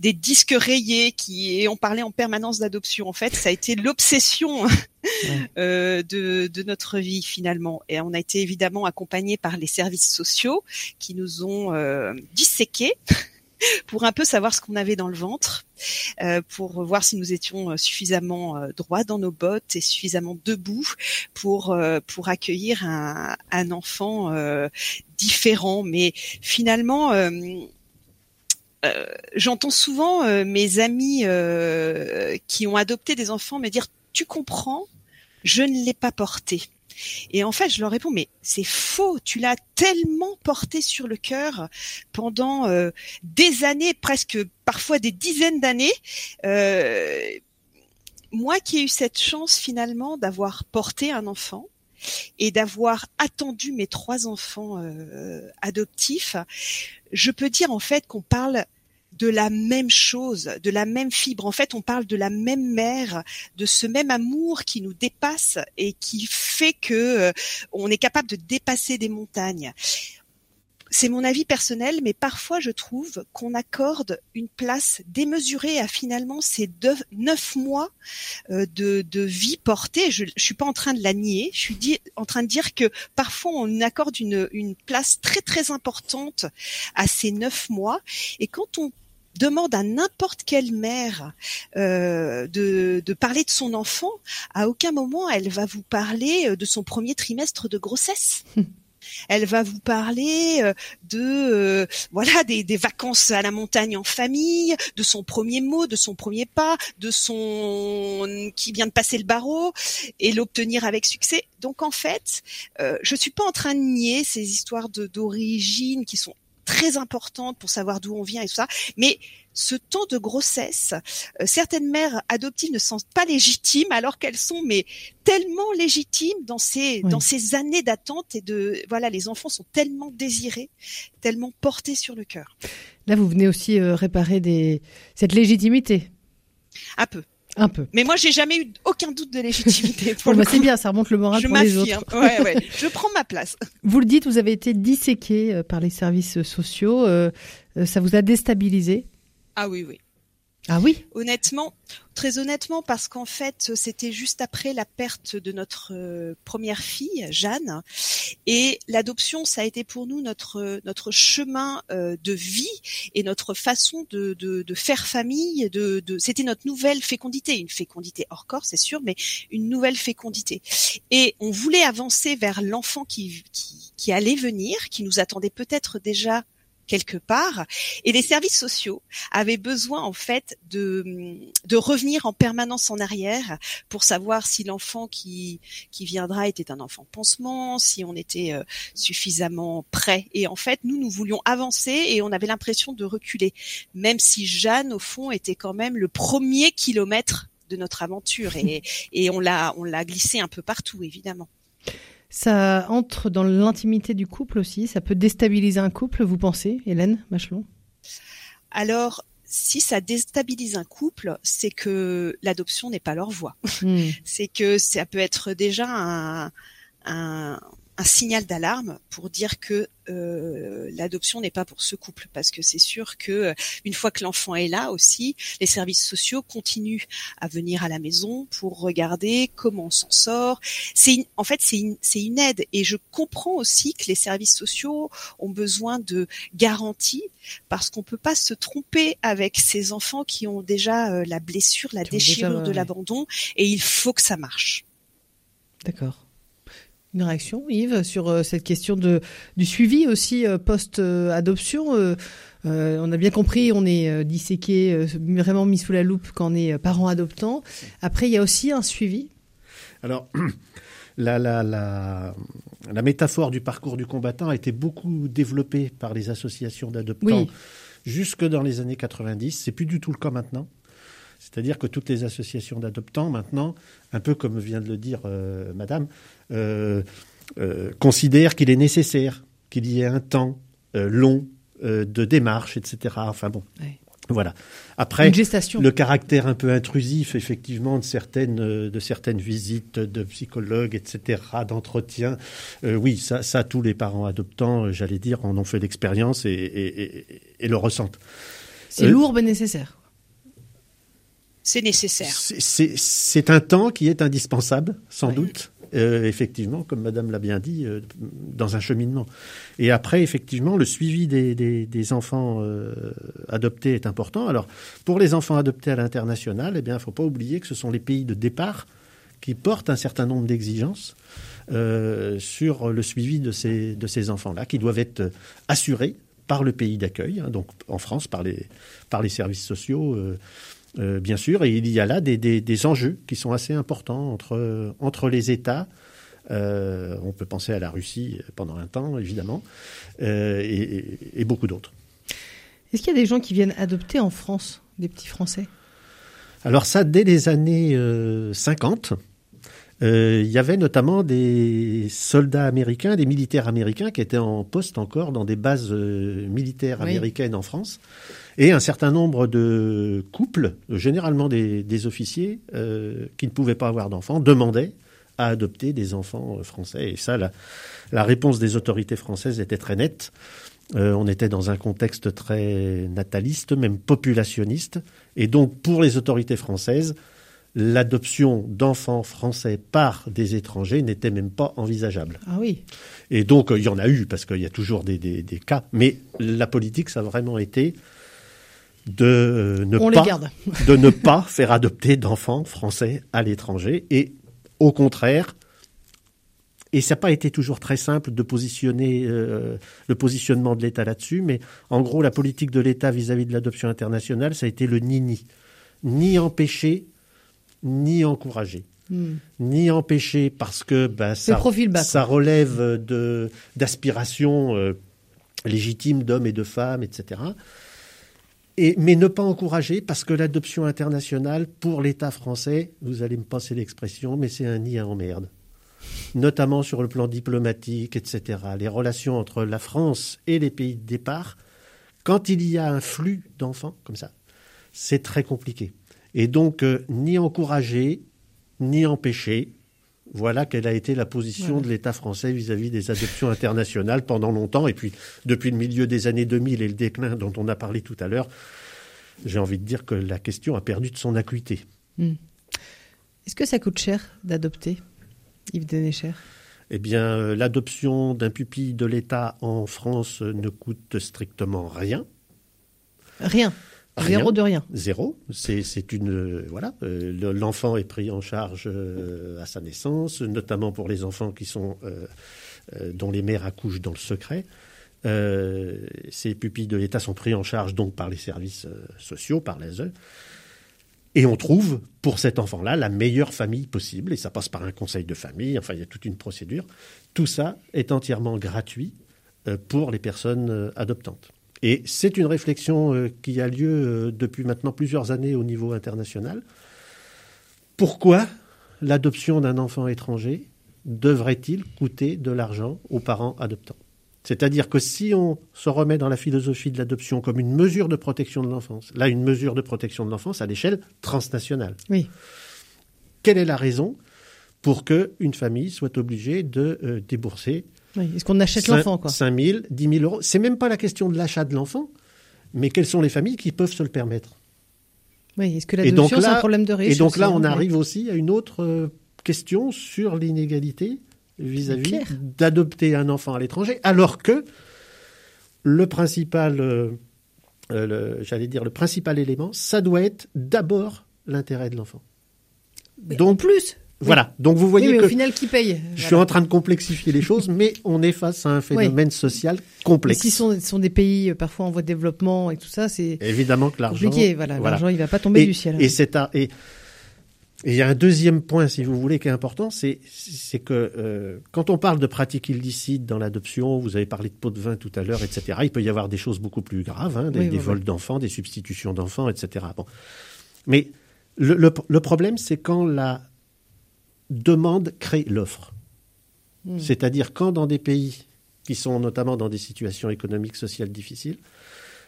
des disques rayés qui et on parlait en permanence d'adoption. En fait, ça a été l'obsession euh, de, de notre vie finalement. Et on a été évidemment accompagnés par les services sociaux qui nous ont euh, disséqués pour un peu savoir ce qu'on avait dans le ventre, euh, pour voir si nous étions euh, suffisamment euh, droits dans nos bottes et suffisamment debout pour euh, pour accueillir un, un enfant euh, différent. Mais finalement. Euh, J'entends souvent euh, mes amis euh, qui ont adopté des enfants me dire tu comprends, je ne l'ai pas porté. Et en fait, je leur réponds mais c'est faux, tu l'as tellement porté sur le cœur pendant euh, des années, presque parfois des dizaines d'années. Moi qui ai eu cette chance finalement d'avoir porté un enfant et d'avoir attendu mes trois enfants euh, adoptifs, je peux dire en fait qu'on parle de la même chose, de la même fibre. En fait, on parle de la même mère, de ce même amour qui nous dépasse et qui fait que euh, on est capable de dépasser des montagnes. C'est mon avis personnel, mais parfois je trouve qu'on accorde une place démesurée à finalement ces neuf mois euh, de, vie portée. Je, je suis pas en train de la nier. Je suis en train de dire que parfois on accorde une, place très très importante à ces neuf mois. Et quand on demande à n'importe quelle mère euh, de, de, parler de son enfant, à aucun moment elle va vous parler euh, de son premier trimestre de grossesse. Elle va vous parler euh, de voilà des, vacances à la montagne en famille, de son premier mot, de son premier pas, de son qui vient de passer le barreau et l'obtenir avec succès. Donc en fait, euh, je suis pas en train de nier ces histoires d'origine qui sont très importante pour savoir d'où on vient et tout ça. Mais ce temps de grossesse, euh, certaines mères adoptives ne sont pas légitimes alors qu'elles sont mais tellement légitimes dans ces dans ces années d'attente et de voilà les enfants sont tellement désirés, tellement portés sur le cœur. Là vous venez aussi euh, réparer des cette légitimité. Un peu. Un peu. Mais moi, j'ai jamais eu aucun doute de légitimité. Pour bah, c'est bien, ça remonte le moral je pour les autres. Ouais, ouais. Je prends ma place. Vous le dites, vous avez été disséqué euh, par les services sociaux. Euh, euh, ça vous a déstabilisé Ah oui, oui. Ah oui? Honnêtement, très honnêtement, parce qu'en fait, c'était juste après la perte de notre euh, première fille, Jeanne, et l'adoption, ça a été pour nous notre notre chemin euh, de vie et notre façon de, de, de faire famille. De, de c'était notre nouvelle fécondité, une fécondité hors corps, c'est sûr, mais une nouvelle fécondité. Et on voulait avancer vers l'enfant qui, qui qui allait venir, qui nous attendait peut-être déjà quelque part. Et les services sociaux avaient besoin en fait de, de revenir en permanence en arrière pour savoir si l'enfant qui, qui viendra était un enfant pansement, si on était euh, suffisamment prêt. Et en fait, nous, nous voulions avancer et on avait l'impression de reculer, même si Jeanne, au fond, était quand même le premier kilomètre de notre aventure et, et on l'a on l'a glissé un peu partout évidemment. Ça entre dans l'intimité du couple aussi. Ça peut déstabiliser un couple, vous pensez, Hélène Machelon? Alors, si ça déstabilise un couple, c'est que l'adoption n'est pas leur voie. Hmm. c'est que ça peut être déjà un, un, un signal d'alarme pour dire que euh, l'adoption n'est pas pour ce couple parce que c'est sûr que euh, une fois que l'enfant est là aussi, les services sociaux continuent à venir à la maison pour regarder comment on s'en sort. C'est en fait c'est une, c'est une aide et je comprends aussi que les services sociaux ont besoin de garanties parce qu'on peut pas se tromper avec ces enfants qui ont déjà euh, la blessure, la déchirure de l'abandon et il faut que ça marche. D'accord. Une réaction, Yves, sur euh, cette question de, du suivi aussi euh, post-adoption euh, On a bien compris, on est disséqué, vraiment mis sous la loupe quand on est parent adoptant. Après, il y a aussi un suivi Alors, la, la, la, la, métaphore du parcours du combattant a été beaucoup développée par les associations d'adoptants jusque dans les années 90. C'est plus du tout le cas maintenant. C'est-à-dire que toutes les associations d'adoptants, maintenant, un peu comme vient de le dire euh, Madame, euh, euh, considèrent qu'il est nécessaire qu'il y ait un temps long de démarche, etc. Enfin bon. Voilà. Après, le caractère un peu intrusif, effectivement, de certaines, de certaines visites de psychologues, etc., d'entretien, oui, ça, ça, tous les parents adoptants, j'allais dire, en ont fait l'expérience et, et, le ressentent. C'est lourd mais nécessaire c'est nécessaire. C'est un temps qui est indispensable, sans doute. Euh, effectivement, comme Madame l'a bien dit, euh, dans un cheminement. Et après, effectivement, le suivi des, des, enfants euh, adoptés est important. Alors, pour les enfants adoptés à l'international, eh bien, il ne faut pas oublier que ce sont les pays de départ qui portent un certain nombre d'exigences sur le suivi de ces, de ces enfants-là, qui doivent être assurés par le pays d'accueil, hein, donc en France par les, par les services sociaux euh, bien sûr, et il y a là des, des, enjeux qui sont assez importants entre, entre les États. Euh, on peut penser à la Russie pendant un temps, évidemment, euh, et, beaucoup d'autres. Est-ce qu'il y a des gens qui viennent adopter en France, des petits Français? Alors ça, dès les années 50, il y avait notamment des soldats américains, des militaires américains qui étaient en poste encore dans des bases militaires américaines en France. Et un certain nombre de couples, généralement des, des officiers, qui ne pouvaient pas avoir d'enfants, demandaient à adopter des enfants français. Et ça, la, la réponse des autorités françaises était très nette. Euh, on était dans un contexte très nataliste, même populationniste. Et donc, pour les autorités françaises, l'adoption d'enfants français par des étrangers n'était même pas envisageable. Ah oui. Et donc, il y en a eu, parce qu'il y a toujours des, cas. Mais la politique, ça a vraiment été de euh, ne, pas, de ne pas faire adopter d'enfants français à l'étranger. Et au contraire, et ça n'a pas été toujours très simple de positionner euh, le positionnement de l'État là-dessus, mais en gros, la politique de l'État vis-à-vis de l'adoption internationale, ça a été le ni-ni. Ni empêcher, ni encourager. Hmm. Ni empêcher parce que bah, ça, ça, relève de, d'aspirations euh, légitimes d'hommes et de femmes, etc. Et, mais ne pas encourager parce que l'adoption internationale, pour l'État français, vous allez me passer l'expression, mais c'est un nid à emmerde notamment sur le plan diplomatique, etc. Les relations entre la France et les pays de départ, quand il y a un flux d'enfants comme ça, c'est très compliqué. Et donc, euh, ni encourager, ni empêcher, voilà quelle a été la position de l'État français vis-à-vis des adoptions internationales pendant longtemps. Et puis, depuis le milieu des années 2000 et le déclin dont on a parlé tout à l'heure, j'ai envie de dire que la question a perdu de son acuité. Hmm. Est-ce que ça coûte cher d'adopter Yves Denécher eh bien, euh, l'adoption d'un pupille de l'État en France ne coûte strictement rien. Rien. Zéro de rien. Zéro. C'est une euh, voilà. Euh, l'enfant est pris en charge à sa naissance, notamment pour les enfants qui sont dont les mères accouchent dans le secret. ces pupilles de l'État sont pris en charge donc par les services sociaux, par l'ASE. Et on trouve pour cet enfant-là la meilleure famille possible, et ça passe par un conseil de famille, enfin il y a toute une procédure. Tout ça est entièrement gratuit euh, pour les personnes euh, adoptantes. Et c'est une réflexion euh, qui a lieu depuis maintenant plusieurs années au niveau international. Pourquoi l'adoption d'un enfant étranger devrait-il coûter de l'argent aux parents adoptants? C'est-à-dire que si on se remet dans la philosophie de l'adoption comme une mesure de protection de l'enfance, là, une mesure de protection de l'enfance à l'échelle transnationale. Oui. Quelle est la raison pour qu'une famille soit obligée de euh, débourser oui. Est-ce qu'on achète l'enfant, quoi 5 000, 10 000 euros. C'est même pas la question de l'achat de l'enfant, mais quelles sont les familles qui peuvent se le permettre Oui, est-ce que l'adoption, c'est un problème de riches Et donc là, on arrive aussi à une autre euh, question sur l'inégalité vis-à-vis d'adopter un enfant à l'étranger, alors que le principal, euh, euh, j'allais dire le principal élément, ça doit être d'abord l'intérêt de l'enfant. Donc plus. Voilà. Donc vous voyez que au final qui paye? Je suis en train de complexifier les choses, mais on est face à un phénomène social complexe. Si ce sont, des pays euh, parfois en voie de développement et tout ça, c'est évidemment que l'argent. Compliqué. Voilà, l'argent il va pas tomber du ciel. Et c'est et et il y a un deuxième point, si vous voulez, qui est important, c'est que euh, quand on parle de pratiques illicites dans l'adoption, vous avez parlé de pots de vin tout à l'heure, etc. Il peut y avoir des choses beaucoup plus graves, hein, des, vols d'enfants, des substitutions d'enfants, etc. Bon. Mais le, le, problème, c'est quand la demande crée l'offre. Hmm. C'est-à-dire quand dans des pays qui sont notamment dans des situations économiques, sociales difficiles,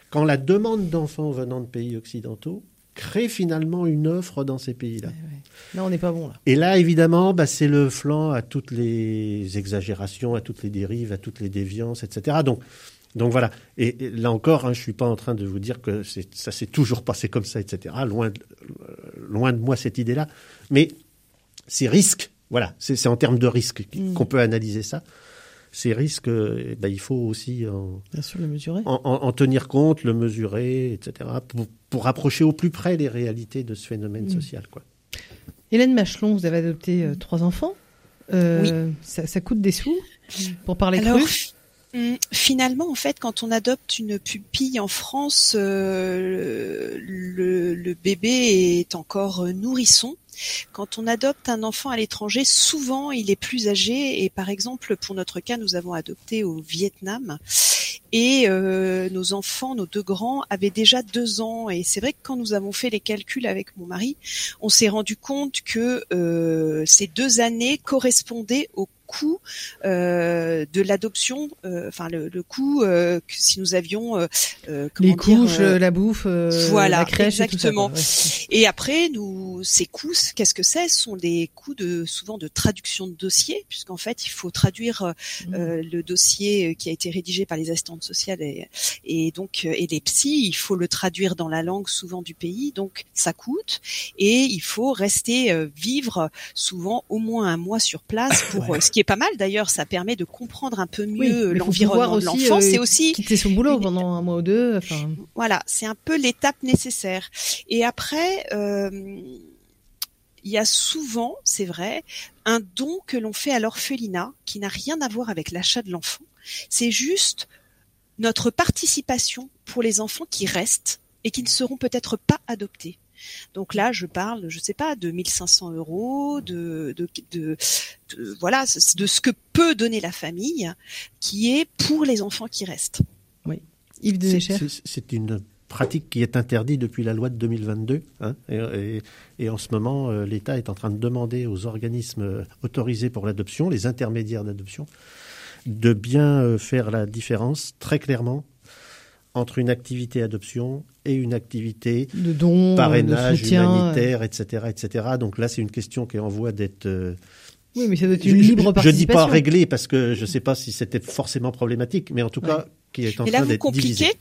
quand la demande d'enfants venant de pays occidentaux crée finalement une offre dans ces pays-là. Là, on n'est pas bon. Là. Et là, évidemment, bah, c'est le flanc à toutes les exagérations, à toutes les dérives, à toutes les déviances, etc. Donc, donc voilà. Et, là encore, hein, je suis pas en train de vous dire que ça s'est toujours passé comme ça, etc. Loin de, loin de moi cette idée-là. Mais ces risques, voilà, c'est en termes de risques mm. qu'on peut analyser ça ces risques, eh ben, il faut aussi en, En, tenir compte, le mesurer, etc., pour, pour, rapprocher au plus près les réalités de ce phénomène mm. social. Quoi. Hélène Machelon, vous avez adopté euh, trois enfants. Euh, oui. ça, coûte des sous pour parler Alors, hum, Finalement, en fait, quand on adopte une pupille en France, euh, le, le, bébé est encore nourrisson. Quand on adopte un enfant à l'étranger, souvent il est plus âgé et par exemple pour notre cas, nous avons adopté au Vietnam Et euh, nos enfants, nos deux grands, avaient déjà deux ans. Et c'est vrai que quand nous avons fait les calculs avec mon mari, on s'est rendu compte que euh, ces deux années correspondaient au coût euh, de l'adoption, euh, enfin le, le coût euh, que si nous avions les couches, la bouffe, voilà, la crèche, et tout ça, exactement. ouais. Et après, nous, ces coûts, qu'est-ce que c'est? Ce sont des coûts de souvent de traduction de dossier, puisqu'en fait, il faut traduire euh, le dossier qui a été rédigé par les assistantes sociales et, et donc et les psys. Il faut le traduire dans la langue souvent du pays, donc ça coûte. Et il faut rester vivre souvent au moins un mois sur place pour ce qui est pas mal d'ailleurs. Ça permet de comprendre un peu Oui, mieux pouvoir l'environnement de l'enfant. euh, C'est aussi quitter son boulot une- pendant un mois ou deux. Enfin, voilà, c'est un peu l'étape nécessaire. Et après, euh, il y a souvent, c'est vrai, un don que l'on fait à l'orphelinat qui n'a rien à voir avec l'achat de l'enfant. C'est juste notre participation pour les enfants qui restent et qui ne seront peut-être pas adoptés. Donc là, je parle, je sais pas, de 1500 euros, de, de, de, de- voilà, de ce que peut donner la famille, qui est pour les enfants qui restent. Yves C'est- Denecher. c'est- C'est une pratique qui est interdite depuis la loi de 2022. hein, et, et- et en ce moment, euh, l'État est en train de demander aux organismes euh, autorisés pour l'adoption, les intermédiaires d'adoption, de bien euh, faire la différence très clairement entre une activité adoption et une activité de dons, de parrainage soutien. humanitaire, etc., etc. Donc là, c'est une question qui est en voie d'être euh, Oui, mais ça doit être je- une je- libre Je participation. dis pas réglée parce que je ne sais pas si c'était forcément problématique, mais en tout cas, qui est en Et là, train vous d'être compliquez divisé.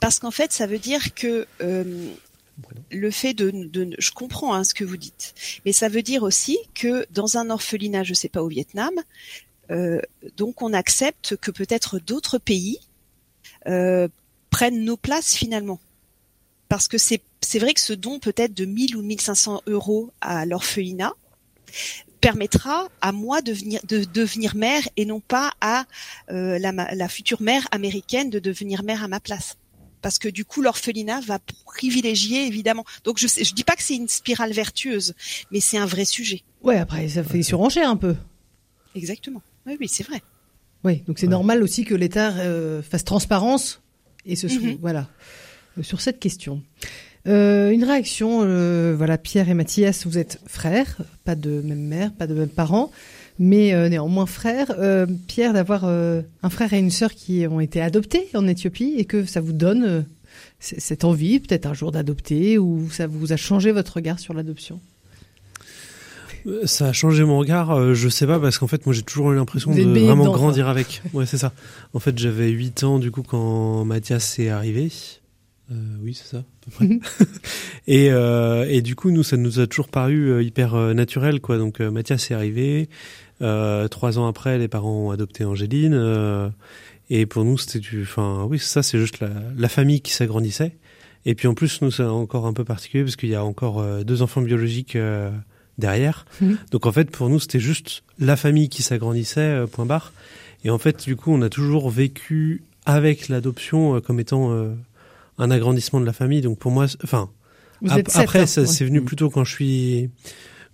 parce qu'en fait, ça veut dire que euh, le fait de, de, je comprends hein, ce que vous dites, mais ça veut dire aussi que dans un orphelinat, je sais pas au Vietnam, euh, donc on accepte que peut-être d'autres pays euh, prennent nos places finalement, parce que c'est c'est vrai que ce don peut-être de 1000 ou 1500 euros à l'orphelinat permettra à moi de, venir, de devenir mère et non pas à euh, la, future mère américaine de devenir mère à ma place. Parce que du coup, l'orphelinat va privilégier évidemment. Donc je je dis pas que c'est une spirale vertueuse, mais c'est un vrai sujet. Ouais, après, ça fait surenchère un peu. Exactement. Oui, oui, c'est vrai. Oui, donc c'est normal aussi que l'État euh, fasse transparence et se sou- Mhm. voilà euh, sur cette question. Euh, une réaction, euh, voilà, Pierre et Mathias, vous êtes frères, pas de même mère, pas de même parents, mais euh, néanmoins frères. Euh, Pierre, d'avoir euh, un frère et une sœur qui ont été adoptés en Éthiopie et que ça vous donne euh, cette envie, peut-être un jour d'adopter, ou ça vous a changé votre regard sur l'adoption? Ça a changé mon regard, euh, je sais pas, parce qu'en fait, moi j'ai toujours eu l'impression de vraiment dedans, grandir avec. Ouais, c'est ça. En fait, j'avais 8 ans du coup quand Mathias est arrivé. Euh, oui, c'est ça, à peu près. et, euh, et du coup, nous, ça nous a toujours paru euh, hyper euh, naturel, quoi. Donc, Mathias est arrivé. Euh, trois ans après, les parents ont adopté Angéline. euh, et pour nous, c'était du. Enfin, oui, ça, c'est juste la, la famille qui s'agrandissait. Et puis en plus, nous, c'est encore un peu particulier parce qu'il y a encore deux enfants biologiques euh, derrière. Mhm. Donc en fait, pour nous, c'était juste la famille qui s'agrandissait, euh, point barre. Et en fait, du coup, on a toujours vécu avec l'adoption euh, comme étant euh, un agrandissement de la famille. Donc pour moi, c'est- enfin, ap- après, hein, ça ouais. c'est venu plutôt quand je suis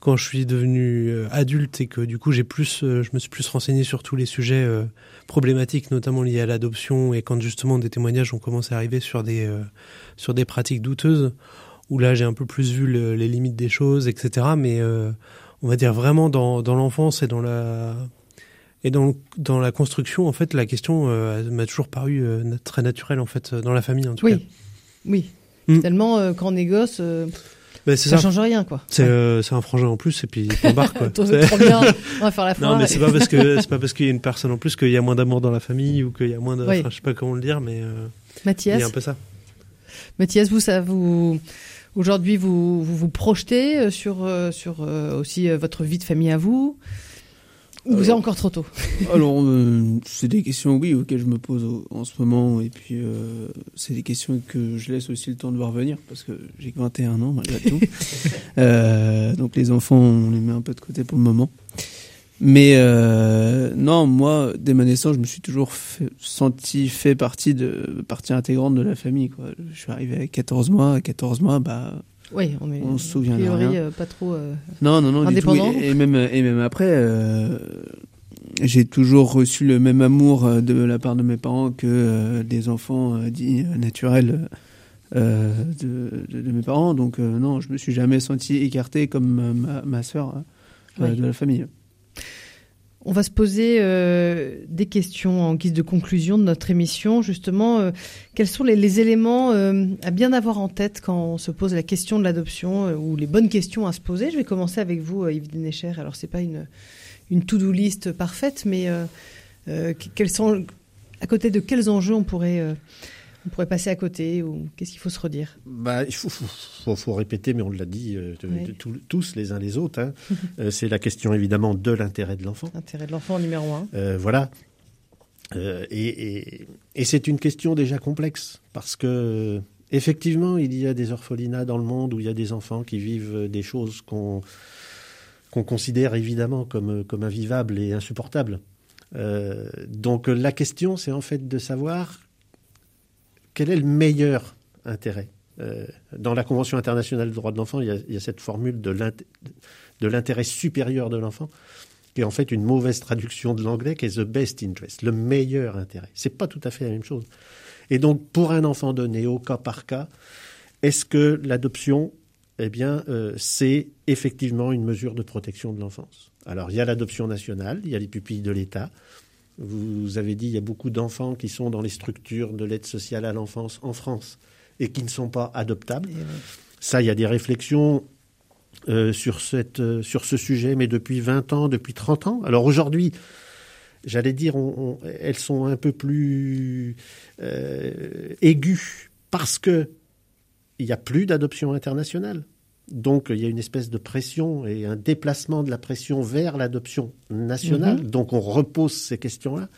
quand je suis devenu euh, adulte et que du coup j'ai plus, euh, je me suis plus renseigné sur tous les sujets euh, problématiques, notamment liés à l'adoption et quand justement des témoignages ont commencé à arriver sur des euh, sur des pratiques douteuses où là j'ai un peu plus vu le- les limites des choses, etc. Mais euh, on va dire vraiment dans dans l'enfance et dans la et dans, le- dans la construction, en fait, la question euh, m'a toujours paru euh, très naturelle, en fait, dans la famille, en tout cas. Oui, oui. Mm. Tellement quand on est gosse, Bah, ça, ça. change rien, quoi. C'est un frangin en plus, et puis barre, quoi. Trop, bien, on va faire la. Non, mais c'est pas parce que c'est pas parce qu'il y a une personne en plus qu'il y a moins d'amour dans la famille ou qu'il y a moins de. Oui. Enfin, je sais pas comment le dire, mais euh, il Mathias, y a un peu ça. Mathias, vous, ça vous aujourd'hui vous, vous vous projetez euh, sur euh, sur euh, aussi votre vie de famille à vous ou vous êtes encore trop tôt Alors, euh, c'est des questions, oui, auxquelles je me pose au- en ce moment. Et puis, euh, c'est des questions que je laisse aussi le temps de voir venir, parce que j'ai que 21 ans, malgré tout. Euh, donc, les enfants, on les met un peu de côté pour le moment. Mais euh, non, moi, dès ma naissance, je me suis toujours fait- senti fait partie de partie intégrante de la famille. Quoi. Je suis arrivé à 14 mois. À 14 mois, bah, Oui, on est On se souvient de rien. euh, pas trop. euh, non, non, non, du tout. Indépendant Et, et même, et même après, euh, j'ai toujours reçu le même amour de la part de mes parents que des enfants dits naturels de, de, mes parents. Donc non, je me suis jamais senti écarté comme ma, ma sœur de la famille. On va se poser euh, des questions en guise de conclusion de notre émission. Justement, euh, quels sont les, éléments euh, à bien avoir en tête quand on se pose la question de l'adoption ou les bonnes questions à se poser? Je vais commencer avec vous, Yves Denecher. Alors, c'est pas une, une to-do list parfaite, mais quels sont, à côté de quels enjeux on pourrait on pourrait passer à côté ou qu'est-ce qu'il faut se redire? Bah, Il faut, faut, répéter, mais on l'a dit euh, tous les uns les autres. Hein. Euh, c'est la question évidemment de l'intérêt de l'enfant. L'intérêt de l'enfant numéro un. Euh, voilà. et, et c'est une question déjà complexe parce que effectivement, il y a des orphelinats dans le monde où il y a des enfants qui vivent des choses qu'on qu'on considère évidemment comme, comme invivables et insupportables. donc la question, c'est en fait de savoir quel est le meilleur intérêt euh, Dans la Convention internationale des droits de l'enfant, il, y a cette formule de l'intérêt supérieur de l'enfant, qui est en fait une mauvaise traduction de l'anglais, qui est the best interest, le meilleur intérêt. C'est pas tout à fait la même chose. Et donc, pour un enfant donné, au cas par cas, est-ce que l'adoption, eh bien, euh, c'est effectivement une mesure de protection de l'enfance? Alors, il y a l'adoption nationale, il y a les pupilles de l'État, vous avez dit, il y a beaucoup d'enfants qui sont dans les structures de l'aide sociale à l'enfance en France et qui ne sont pas adoptables. Ça, il y a des réflexions euh, sur, cette, euh, sur ce sujet, mais depuis 20 ans, depuis 30 ans. Alors aujourd'hui, j'allais dire, elles sont un peu plus euh, aiguës parce que il n'y a plus d'adoption internationale. Donc il y a une espèce de pression et un déplacement de la pression vers l'adoption nationale. Mhm. Donc on repose ces questions-là.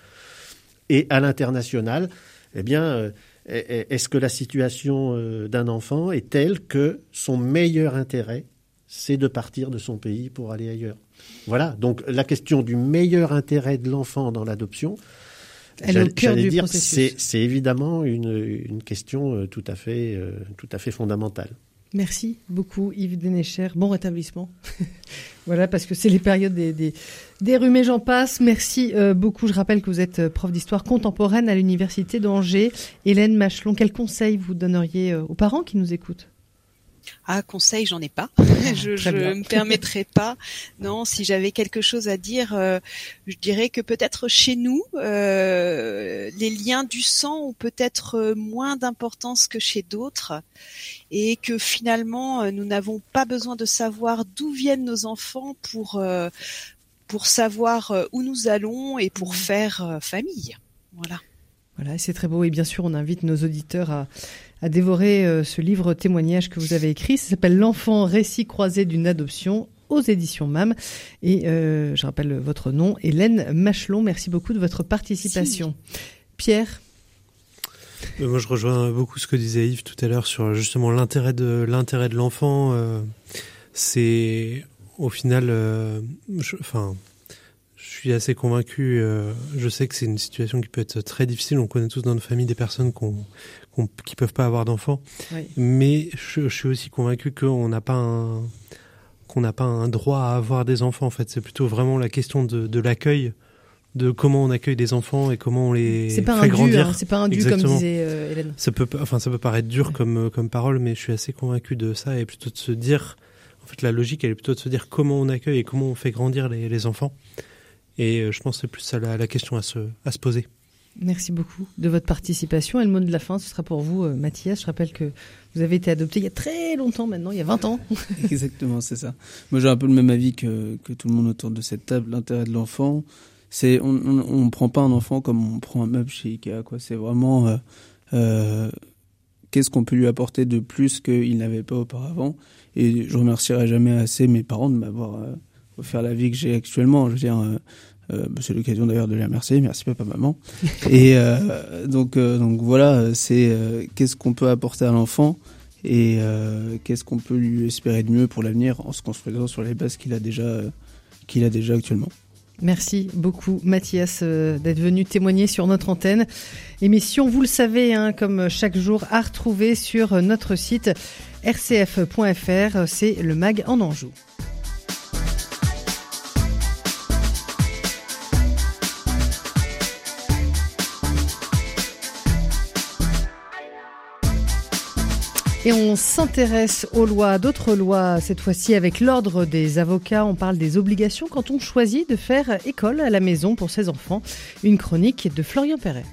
Et à l'international, eh bien, euh, est-ce que la situation euh, d'un enfant est telle que son meilleur intérêt, c'est de partir de son pays pour aller ailleurs? Voilà. Donc la question du meilleur intérêt de l'enfant dans l'adoption, j'allais dire, c'est évidemment une, question euh, tout à fait, tout à fait fondamentale. Merci beaucoup Yves Denecher. Bon rétablissement. voilà, parce que c'est les périodes des, des, des rhumés, j'en passe. Merci euh, beaucoup. Je rappelle que vous êtes euh, prof d'histoire contemporaine à l'Université d'Angers. Hélène Machelon, quel conseil vous donneriez euh, aux parents qui nous écoutent? Ah, conseil, j'en ai pas. je ne me permettrai pas. Non, si j'avais quelque chose à dire, euh, je dirais que peut-être chez nous, euh, les liens du sang ont peut-être euh, moins d'importance que chez d'autres, et que finalement, nous n'avons pas besoin de savoir d'où viennent nos enfants pour pour savoir où nous allons et pour mmh. faire famille. Voilà. Voilà, c'est très beau et bien sûr, on invite nos auditeurs à à dévorer euh, ce livre témoignage que vous avez écrit. Ça s'appelle L'enfant récit croisé d'une adoption aux éditions MAM. Et euh, je rappelle votre nom, Hélène Machelon. Merci beaucoup de votre participation. Pierre? Euh, moi, je rejoins beaucoup ce que disait Yves tout à l'heure sur justement l'intérêt de l'intérêt de l'enfant. c'est au final, enfin, je suis assez convaincu. je sais que c'est une situation qui peut être très difficile. On connaît tous dans nos familles des personnes qui ont, qui peuvent pas avoir d'enfants. Mais je, suis aussi convaincu qu'on n'a pas un qu'on n'a pas un droit à avoir des enfants. En fait, c'est plutôt vraiment la question de, de l'accueil, de comment on accueille des enfants et comment on les fait pas un grandir. Hein, c'est pas un dû comme disait euh, Hélène. Ça peut, enfin, ça peut paraître dur comme comme parole, mais je suis assez convaincu de ça et plutôt de se dire, en fait, la logique, elle est plutôt de se dire comment on accueille et comment on fait grandir les, les enfants. Et euh, je pense que c'est plus ça la, la question à se à se poser. Merci beaucoup de votre participation. Et le mot de la fin, ce sera pour vous, euh, Mathias. Je rappelle que vous avez été adopté il y a très longtemps maintenant, il y a 20 ans. Exactement, c'est ça. Moi, j'ai un peu le même avis que, que tout le monde autour de cette table. L'intérêt de l'enfant, c'est on, on, prend pas un enfant comme on prend un meuble chez Ikea. C'est vraiment euh, euh, qu'est-ce qu'on peut lui apporter de plus qu'il n'avait pas auparavant? Et je remercierai jamais assez mes parents de m'avoir offert la vie que j'ai actuellement. Je veux dire euh, bah, c'est l'occasion d'ailleurs de les remercier. Merci papa, maman. et euh, donc, euh, donc voilà, c'est qu'est-ce qu'on peut apporter à l'enfant et qu'est-ce qu'on peut lui espérer de mieux pour l'avenir en se construisant sur les bases qu'il a déjà, qu'il a déjà actuellement. Merci beaucoup Mathias d'être venu témoigner sur notre antenne. Émission, vous le savez, hein, comme chaque jour, à retrouver sur notre site rcf.fr. C'est le mag en Anjou. Et on s'intéresse aux lois, d'autres lois, cette fois-ci avec l'ordre des avocats. On parle des obligations quand on choisit de faire école à la maison pour ses enfants. Une chronique de Florian Perret.